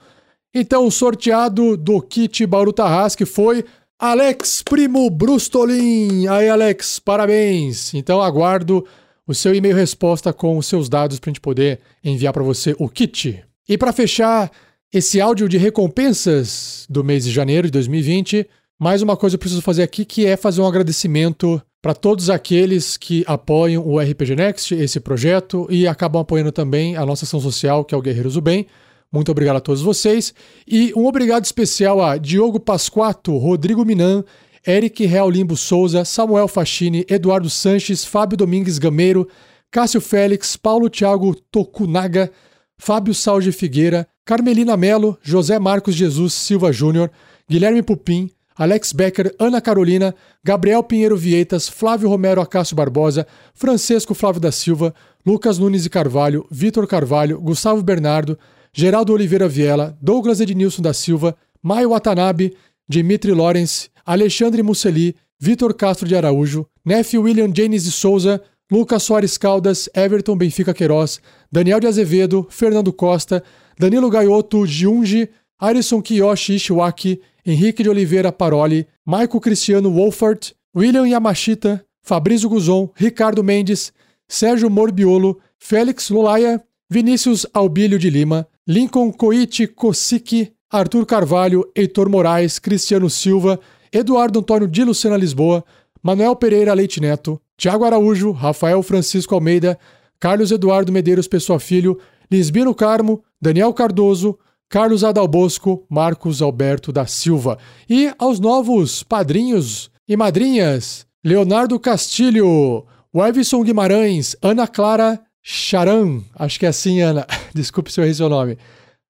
Então, o sorteado do kit Bauru Tarrasque foi Alex Primo Brustolin. Aí, Alex, parabéns. Então, aguardo o seu e-mail resposta com os seus dados para a gente poder enviar para você o kit. E para fechar esse áudio de recompensas do mês de janeiro de 2020, mais uma coisa eu preciso fazer aqui que é fazer um agradecimento para todos aqueles que apoiam o RPG Next, esse projeto, e acabam apoiando também a nossa ação social, que é o Guerreiros do Bem. Muito obrigado a todos vocês. E um obrigado especial a Diogo Pasquato, Rodrigo Minan, Eric Real Limbo Souza, Samuel Fachini, Eduardo Sanches, Fábio Domingues Gameiro, Cássio Félix, Paulo Thiago Tokunaga, Fábio Salge Figueira, Carmelina Melo, José Marcos Jesus Silva Júnior, Guilherme Pupim, Alex Becker, Ana Carolina, Gabriel Pinheiro Vieitas, Flávio Romero Acácio Barbosa, Francisco Flávio da Silva, Lucas Nunes e Carvalho, Vitor Carvalho, Gustavo Bernardo, Geraldo Oliveira Viela, Douglas Ednilson da Silva, Maio Watanabe, Dimitri Lawrence, Alexandre Musseli, Vitor Castro de Araújo, Neff William James de Souza, Lucas Soares Caldas, Everton Benfica Queiroz, Daniel de Azevedo, Fernando Costa, Danilo Gaioto Junge, Arison Kiyoshi Ishiwaki, Henrique de Oliveira Paroli, Maico Cristiano Wolfert, William Yamashita, Fabrício Guzon, Ricardo Mendes, Sérgio Morbiolo, Félix Lulaia, Vinícius Albílio de Lima, Lincoln Koichi Kosiki, Arthur Carvalho, Heitor Moraes, Cristiano Silva, Eduardo Antônio de Lucena Lisboa, Manuel Pereira Leite Neto, Tiago Araújo, Rafael Francisco Almeida, Carlos Eduardo Medeiros Pessoa Filho, Lisbino Carmo, Daniel Cardoso, Carlos Adalbosco, Marcos Alberto da Silva. E aos novos padrinhos e madrinhas, Leonardo Castilho, Wevson Guimarães, Ana Clara Charan, acho que é assim, Ana, desculpe se eu errei seu nome,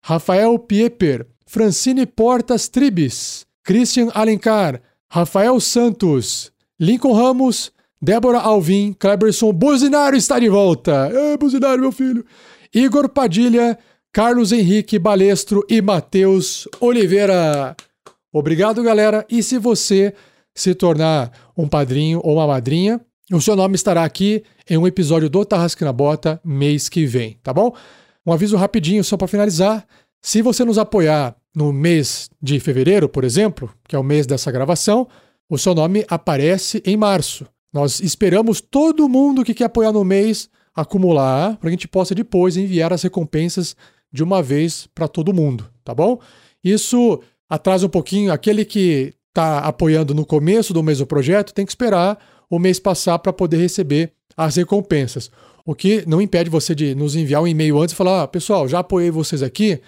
Rafael Pieper, Francine Portas Tribes, Christian Alencar, Rafael Santos, Lincoln Ramos, Débora Alvim, Cleberson Buzinário está de volta. É, Buzinário, meu filho. Igor Padilha, Carlos Henrique Balestro e Matheus Oliveira. Obrigado, galera. E se você se tornar um padrinho ou uma madrinha, o seu nome estará aqui em um episódio do Tarrasque na Bota mês que vem, tá bom? Um aviso rapidinho só para finalizar. Se você nos apoiar no mês de fevereiro, por exemplo, que é o mês dessa gravação, o seu nome aparece em março. Nós esperamos todo mundo que quer apoiar no mês acumular para que a gente possa depois enviar as recompensas de uma vez para todo mundo, tá bom? Isso atrasa um pouquinho. Aquele que está apoiando no começo do mês do projeto tem que esperar o mês passar para poder receber as recompensas. O que não impede você de nos enviar um e-mail antes e falar: ah, pessoal, já apoiei vocês aqui,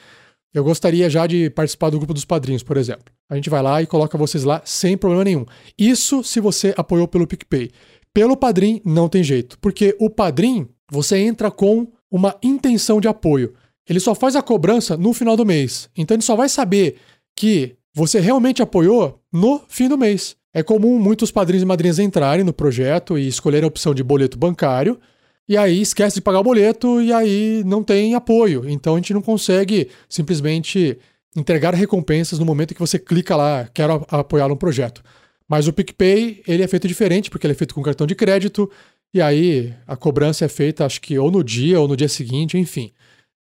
eu gostaria já de participar do grupo dos padrinhos, por exemplo. A gente vai lá e coloca vocês lá sem problema nenhum. Isso se você apoiou pelo PicPay. Pelo Padrim, não tem jeito. Porque o Padrim, você entra com uma intenção de apoio. Ele só faz a cobrança no final do mês. Então ele só vai saber que você realmente apoiou no fim do mês. É comum muitos padrinhos e madrinhas entrarem no projeto e escolherem a opção de boleto bancário e aí esquece de pagar o boleto e aí não tem apoio. Então a gente não consegue simplesmente entregar recompensas no momento que você clica lá, quero apoiar um projeto. Mas o PicPay, ele é feito diferente, porque ele é feito com cartão de crédito, E aí a cobrança é feita, acho que ou no dia ou no dia seguinte, enfim.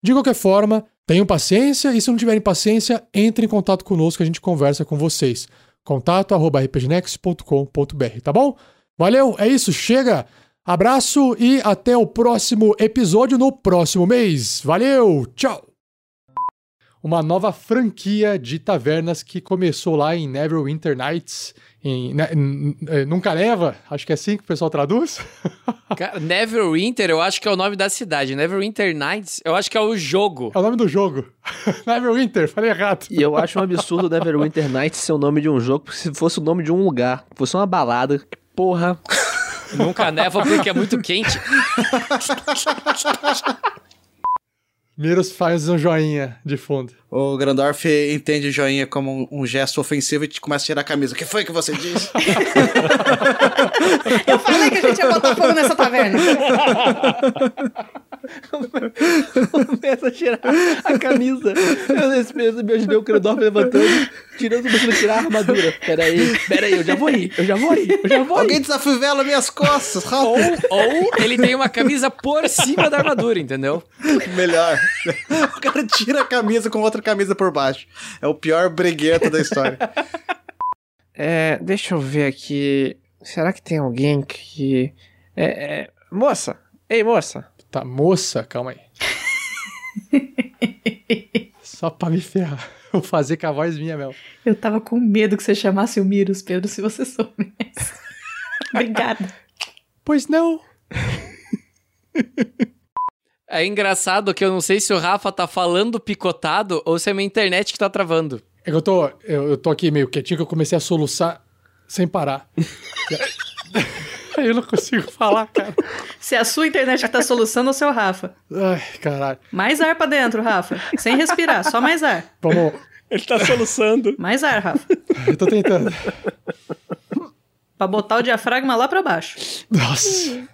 De qualquer forma, tenham paciência e se não tiverem paciência, entre em contato conosco a gente conversa com vocês. contato@rpgnext.com.br, tá bom? Valeu, é isso, chega. Abraço e até o próximo episódio no próximo mês. Valeu, tchau. Uma nova franquia de tavernas que começou lá em Neverwinter Nights. Em, ne- n- n- nunca leva, acho que é assim que o pessoal traduz. Cara, Neverwinter, eu acho que é o nome da cidade. Neverwinter Nights, eu acho que é o jogo. É o nome do jogo. Neverwinter, falei errado. E eu acho um absurdo o Neverwinter Nights ser o nome de um jogo, porque se fosse o nome de um lugar, fosse uma balada, que porra. Nunca neva porque é muito quente. Miros faz um joinha de fundo. O Grandorf entende joinha como um, um gesto ofensivo e te começa a tirar a camisa. O que foi que você disse? Eu falei que a gente ia botar fogo nessa taverna. Começa a tirar a camisa. Eu nesse mesmo me ajudei o Grandorf levantando, tirando, começando a tirar a armadura. Pera aí, pera aí, eu já vou ir, eu já vou ir, eu já vou ir. Alguém desafivela minhas costas, Ou, ou ele tem uma camisa por cima da armadura, entendeu? Melhor. O cara tira a camisa com outra camisa por baixo. É o pior bregueta da história. É, deixa eu ver aqui. Será que tem alguém que. É, é, moça! Ei, moça! Tá, moça, calma aí. Só pra me ferrar. Vou fazer com a voz minha mesmo. Eu tava com medo que você chamasse o Miros, Pedro, se você soubesse. Obrigada. Pois não. É engraçado que eu não sei se o Rafa tá falando picotado ou se é minha internet que tá travando. É que eu tô, eu, eu tô aqui meio quietinho que eu comecei a soluçar sem parar. Aí eu não consigo falar, cara. Se é a sua internet que tá soluçando ou seu Rafa. Ai, caralho. Mais ar pra dentro, Rafa. Sem respirar, só mais ar. Vamos. Ele tá soluçando. Mais ar, Rafa. Eu tô tentando. Pra botar o diafragma lá pra baixo. Nossa.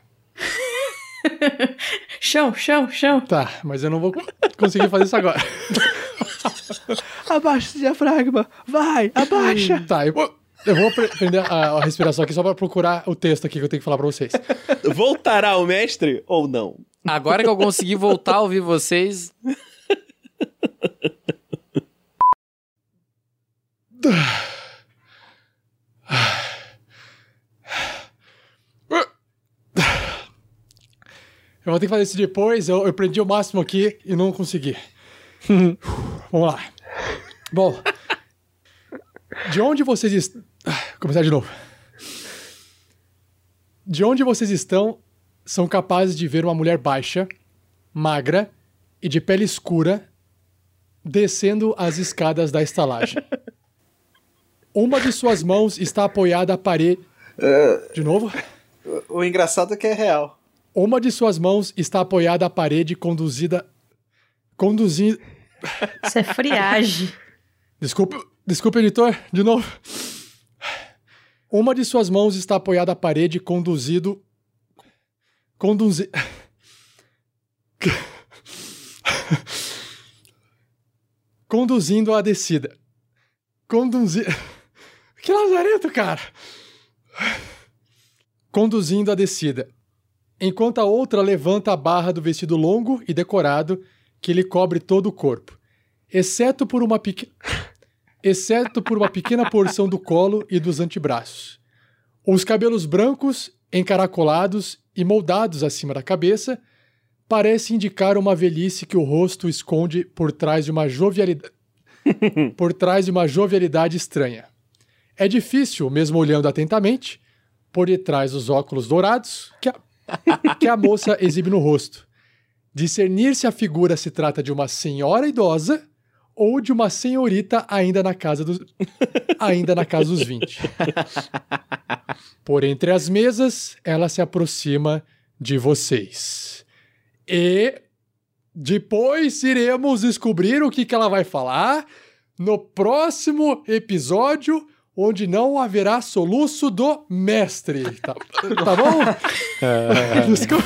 Chão, chão, chão. Tá, mas eu não vou conseguir fazer isso agora. Abaixa o diafragma, vai, abaixa. Tá, eu vou, eu vou pre- prender a, a respiração aqui só pra procurar o texto aqui que eu tenho que falar pra vocês. Voltará o mestre ou não? Agora que eu consegui voltar a ouvir vocês, Eu vou ter que fazer isso depois. Eu, eu prendi o máximo aqui e não consegui. Vamos lá. Bom. De onde vocês estão. Começar de novo. De onde vocês estão são capazes de ver uma mulher baixa, magra e de pele escura descendo as escadas da estalagem. Uma de suas mãos está apoiada à parede. De novo? O engraçado é que é real. Uma de suas mãos está apoiada à parede conduzida. Conduzindo. Isso é friagem. Desculpa, desculpa, editor, de novo. Uma de suas mãos está apoiada à parede conduzido. Conduzi. Conduzindo a descida. Conduzi. Que lazarento, cara! Conduzindo a descida. Enquanto a outra levanta a barra do vestido longo e decorado que lhe cobre todo o corpo, exceto por uma pequena exceto por uma pequena porção do colo e dos antebraços. Os cabelos brancos, encaracolados e moldados acima da cabeça, parecem indicar uma velhice que o rosto esconde por trás de uma jovialidade por trás de uma jovialidade estranha. É difícil, mesmo olhando atentamente, por detrás dos óculos dourados que a, que a moça exibe no rosto, discernir se a figura se trata de uma senhora idosa ou de uma senhorita ainda na casa dos ainda na casa dos 20. Por entre as mesas, ela se aproxima de vocês. E depois iremos descobrir o que, que ela vai falar no próximo episódio, onde não haverá soluço do mestre. Tá, tá bom? Desculpa.